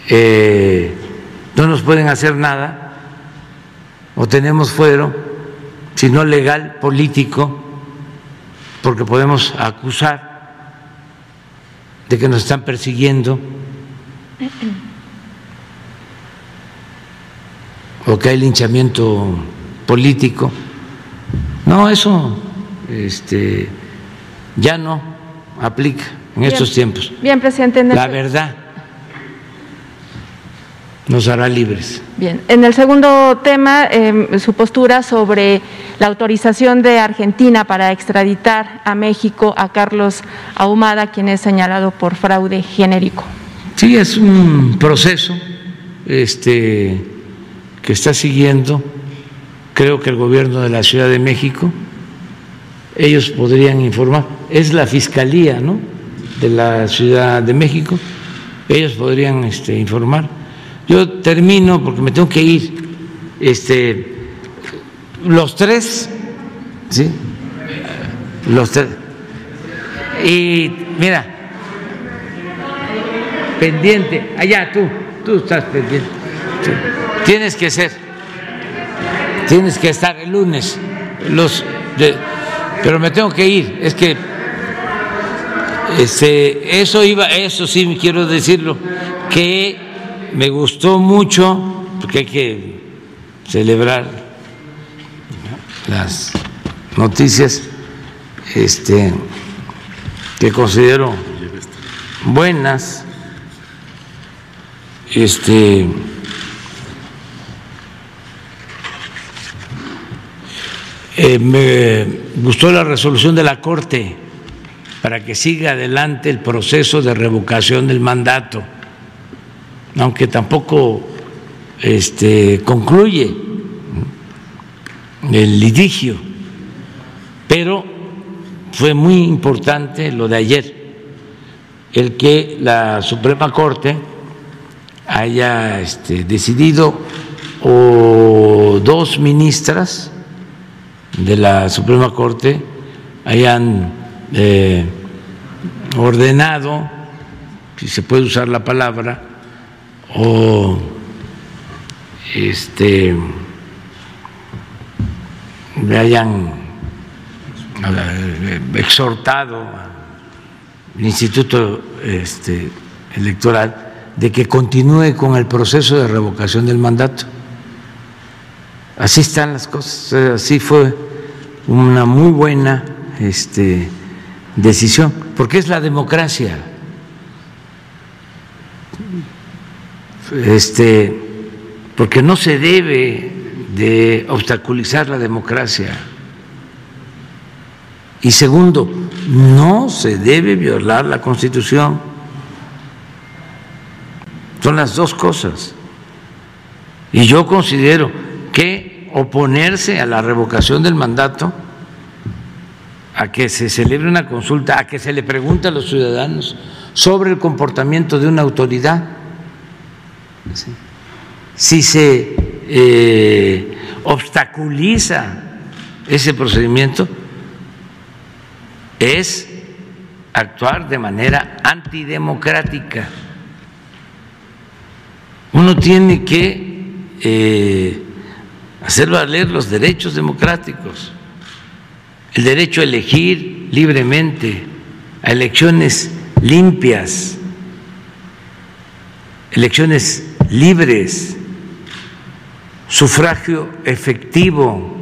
eh, no nos pueden hacer nada o tenemos fuero, sino legal, político, porque podemos acusar de que nos están persiguiendo o que hay linchamiento político. No, eso este, ya no aplica en Bien. estos tiempos. Bien, presidente. La verdad nos hará libres. Bien, en el segundo tema, eh, su postura sobre la autorización de Argentina para extraditar a México a Carlos Ahumada, quien es señalado por fraude genérico. Sí, es un proceso este, que está siguiendo, creo que el gobierno de la Ciudad de México, ellos podrían informar, es la Fiscalía ¿no? de la Ciudad de México, ellos podrían este, informar. Yo termino porque me tengo que ir. Este, los tres, ¿sí? Los tres. Y mira, pendiente, allá tú, tú estás pendiente. Tienes que ser, tienes que estar el lunes, los, de- pero me tengo que ir, es que Este, eso iba, eso sí quiero decirlo, que me gustó mucho, porque hay que celebrar las noticias este, que considero buenas. Este, eh, me gustó la resolución de la Corte para que siga adelante el proceso de revocación del mandato, aunque tampoco este, concluye el litigio, pero fue muy importante lo de ayer, el que la Suprema Corte haya este, decidido o dos ministras de la Suprema Corte hayan eh, ordenado, si se puede usar la palabra, o este me hayan eh, exhortado al Instituto este, Electoral de que continúe con el proceso de revocación del mandato. Así están las cosas, así fue una muy buena este, decisión, porque es la democracia. Este, porque no se debe de obstaculizar la democracia. Y segundo, no se debe violar la Constitución. Son las dos cosas. Y yo considero que oponerse a la revocación del mandato, a que se celebre una consulta, a que se le pregunte a los ciudadanos sobre el comportamiento de una autoridad, si se eh, obstaculiza ese procedimiento, es actuar de manera antidemocrática. Uno tiene que eh, hacer valer los derechos democráticos, el derecho a elegir libremente, a elecciones limpias, elecciones libres, sufragio efectivo,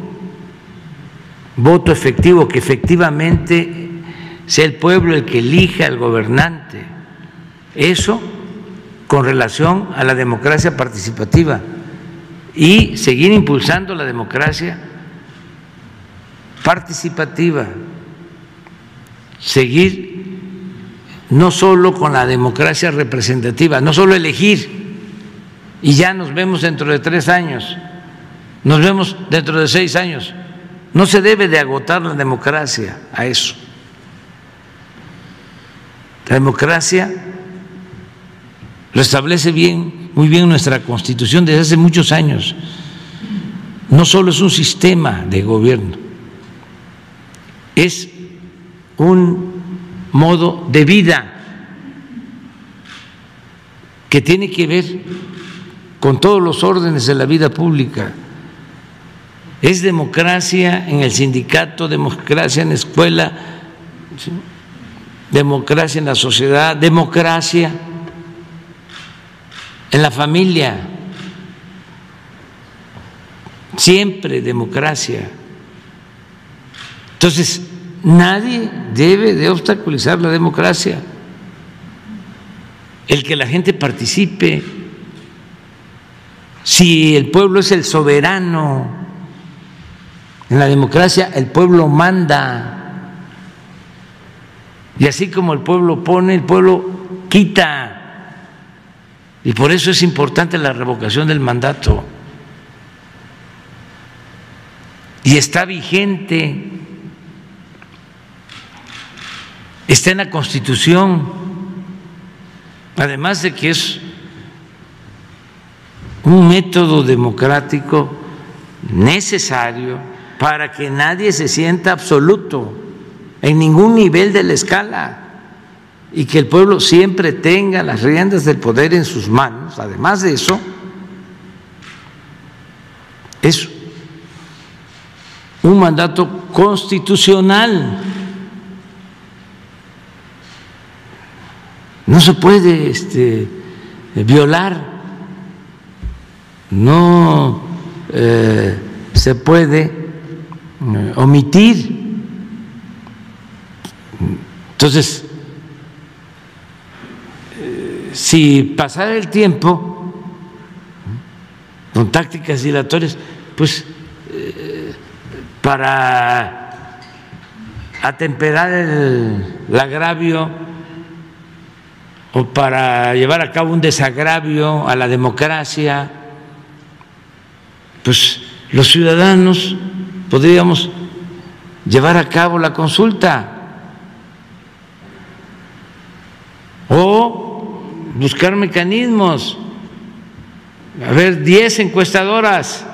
voto efectivo, que efectivamente sea el pueblo el que elija al gobernante. Eso con relación a la democracia participativa y seguir impulsando la democracia participativa, seguir no solo con la democracia representativa, no solo elegir y ya nos vemos dentro de tres años, nos vemos dentro de seis años. No se debe de agotar la democracia a eso. La democracia lo establece bien, muy bien nuestra Constitución desde hace muchos años. No solo es un sistema de gobierno, es un modo de vida que tiene que ver con todos los órdenes de la vida pública. Es democracia en el sindicato, democracia en la escuela, democracia en la sociedad, democracia en la familia, siempre democracia. Entonces, nadie debe de obstaculizar la democracia. El que la gente participe, si el pueblo es el soberano, en la democracia el pueblo manda. Y así como el pueblo pone, el pueblo quita. Y por eso es importante la revocación del mandato. Y está vigente, está en la Constitución, además de que es un método democrático necesario para que nadie se sienta absoluto en ningún nivel de la escala y que el pueblo siempre tenga las riendas del poder en sus manos. Además de eso, es un mandato constitucional. no se puede este, violar, no eh, se puede eh, omitir. Entonces, eh, si pasara el tiempo con tácticas dilatorias, pues para atemperar el agravio o para llevar a cabo un desagravio a la democracia, pues los ciudadanos podríamos llevar a cabo la consulta. O buscar mecanismos. A ver, 10 encuestadoras,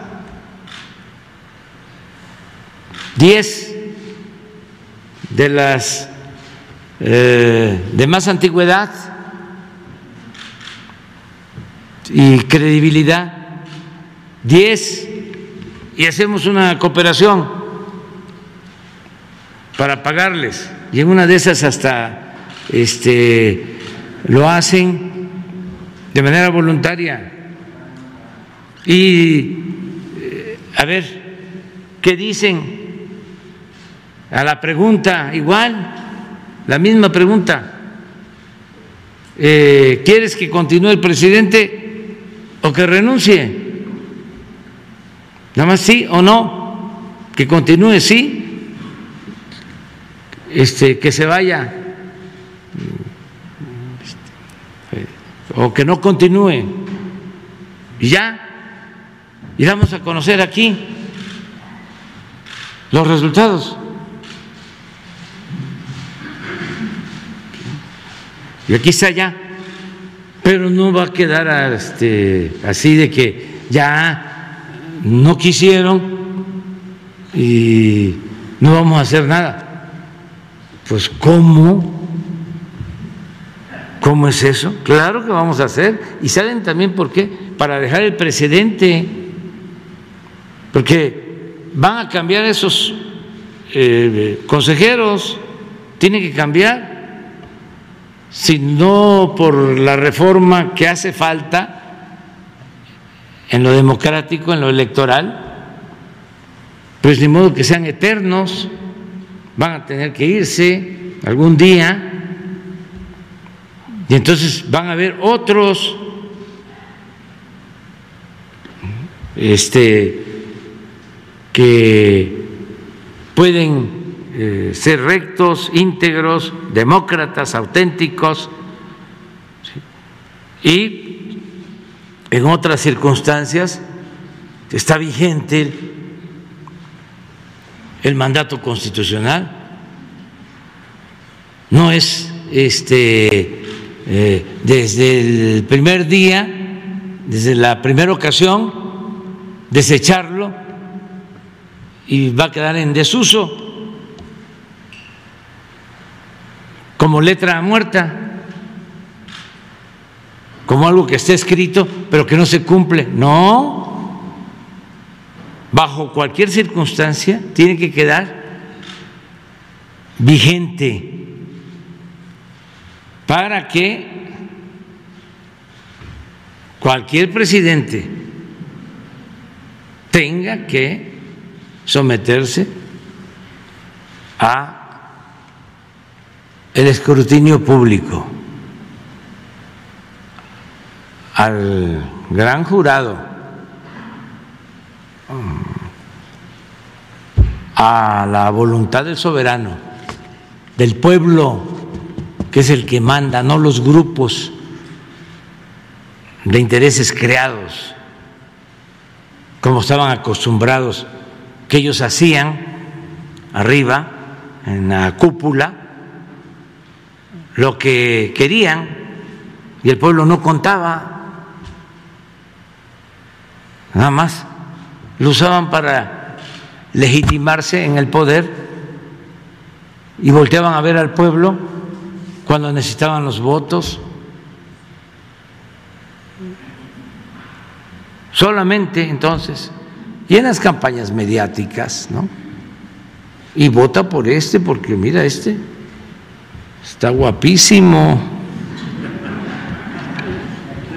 10 de las eh, de más antigüedad y credibilidad, 10 y hacemos una cooperación para pagarles. Y en una de esas hasta este, lo hacen de manera voluntaria. Y eh, a ver, ¿qué dicen? A la pregunta, igual, la misma pregunta. Eh, ¿Quieres que continúe el presidente o que renuncie? Nada más sí o no, que continúe sí, este, que se vaya o que no continúe. Y ya, y vamos a conocer aquí los resultados. Y aquí está ya, pero no va a quedar este, así de que ya no quisieron y no vamos a hacer nada. Pues ¿cómo? ¿Cómo es eso? Claro que vamos a hacer. Y saben también por qué. Para dejar el precedente. Porque van a cambiar esos eh, consejeros. Tienen que cambiar. Si no por la reforma que hace falta en lo democrático, en lo electoral, pues ni modo que sean eternos, van a tener que irse algún día y entonces van a haber otros este que pueden eh, ser rectos, íntegros, demócratas, auténticos y en otras circunstancias está vigente el mandato constitucional. No es este eh, desde el primer día, desde la primera ocasión, desecharlo y va a quedar en desuso como letra muerta como algo que está escrito pero que no se cumple. No, bajo cualquier circunstancia tiene que quedar vigente para que cualquier presidente tenga que someterse a el escrutinio público. Al gran jurado, a la voluntad del soberano, del pueblo, que es el que manda, no los grupos de intereses creados, como estaban acostumbrados, que ellos hacían arriba, en la cúpula, lo que querían y el pueblo no contaba nada más. Lo usaban para legitimarse en el poder y volteaban a ver al pueblo cuando necesitaban los votos. Solamente entonces, y en las campañas mediáticas, ¿no? Y vota por este porque mira, este está guapísimo.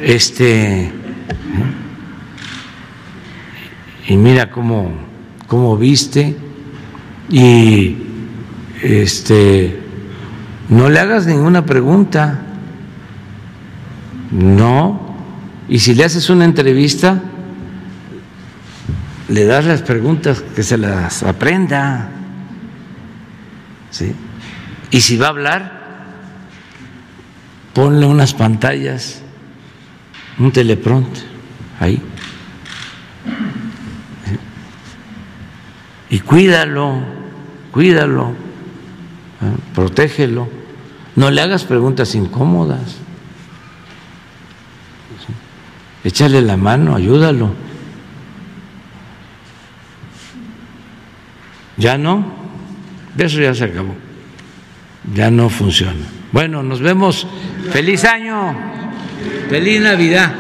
Este. Y mira cómo, cómo viste. Y este. No le hagas ninguna pregunta. No. Y si le haces una entrevista, le das las preguntas que se las aprenda. ¿Sí? Y si va a hablar, ponle unas pantallas, un teleprompter ahí. Y cuídalo, cuídalo, ¿eh? protégelo. No le hagas preguntas incómodas. Échale la mano, ayúdalo. Ya no, eso ya se acabó. Ya no funciona. Bueno, nos vemos. Feliz año. Feliz Navidad.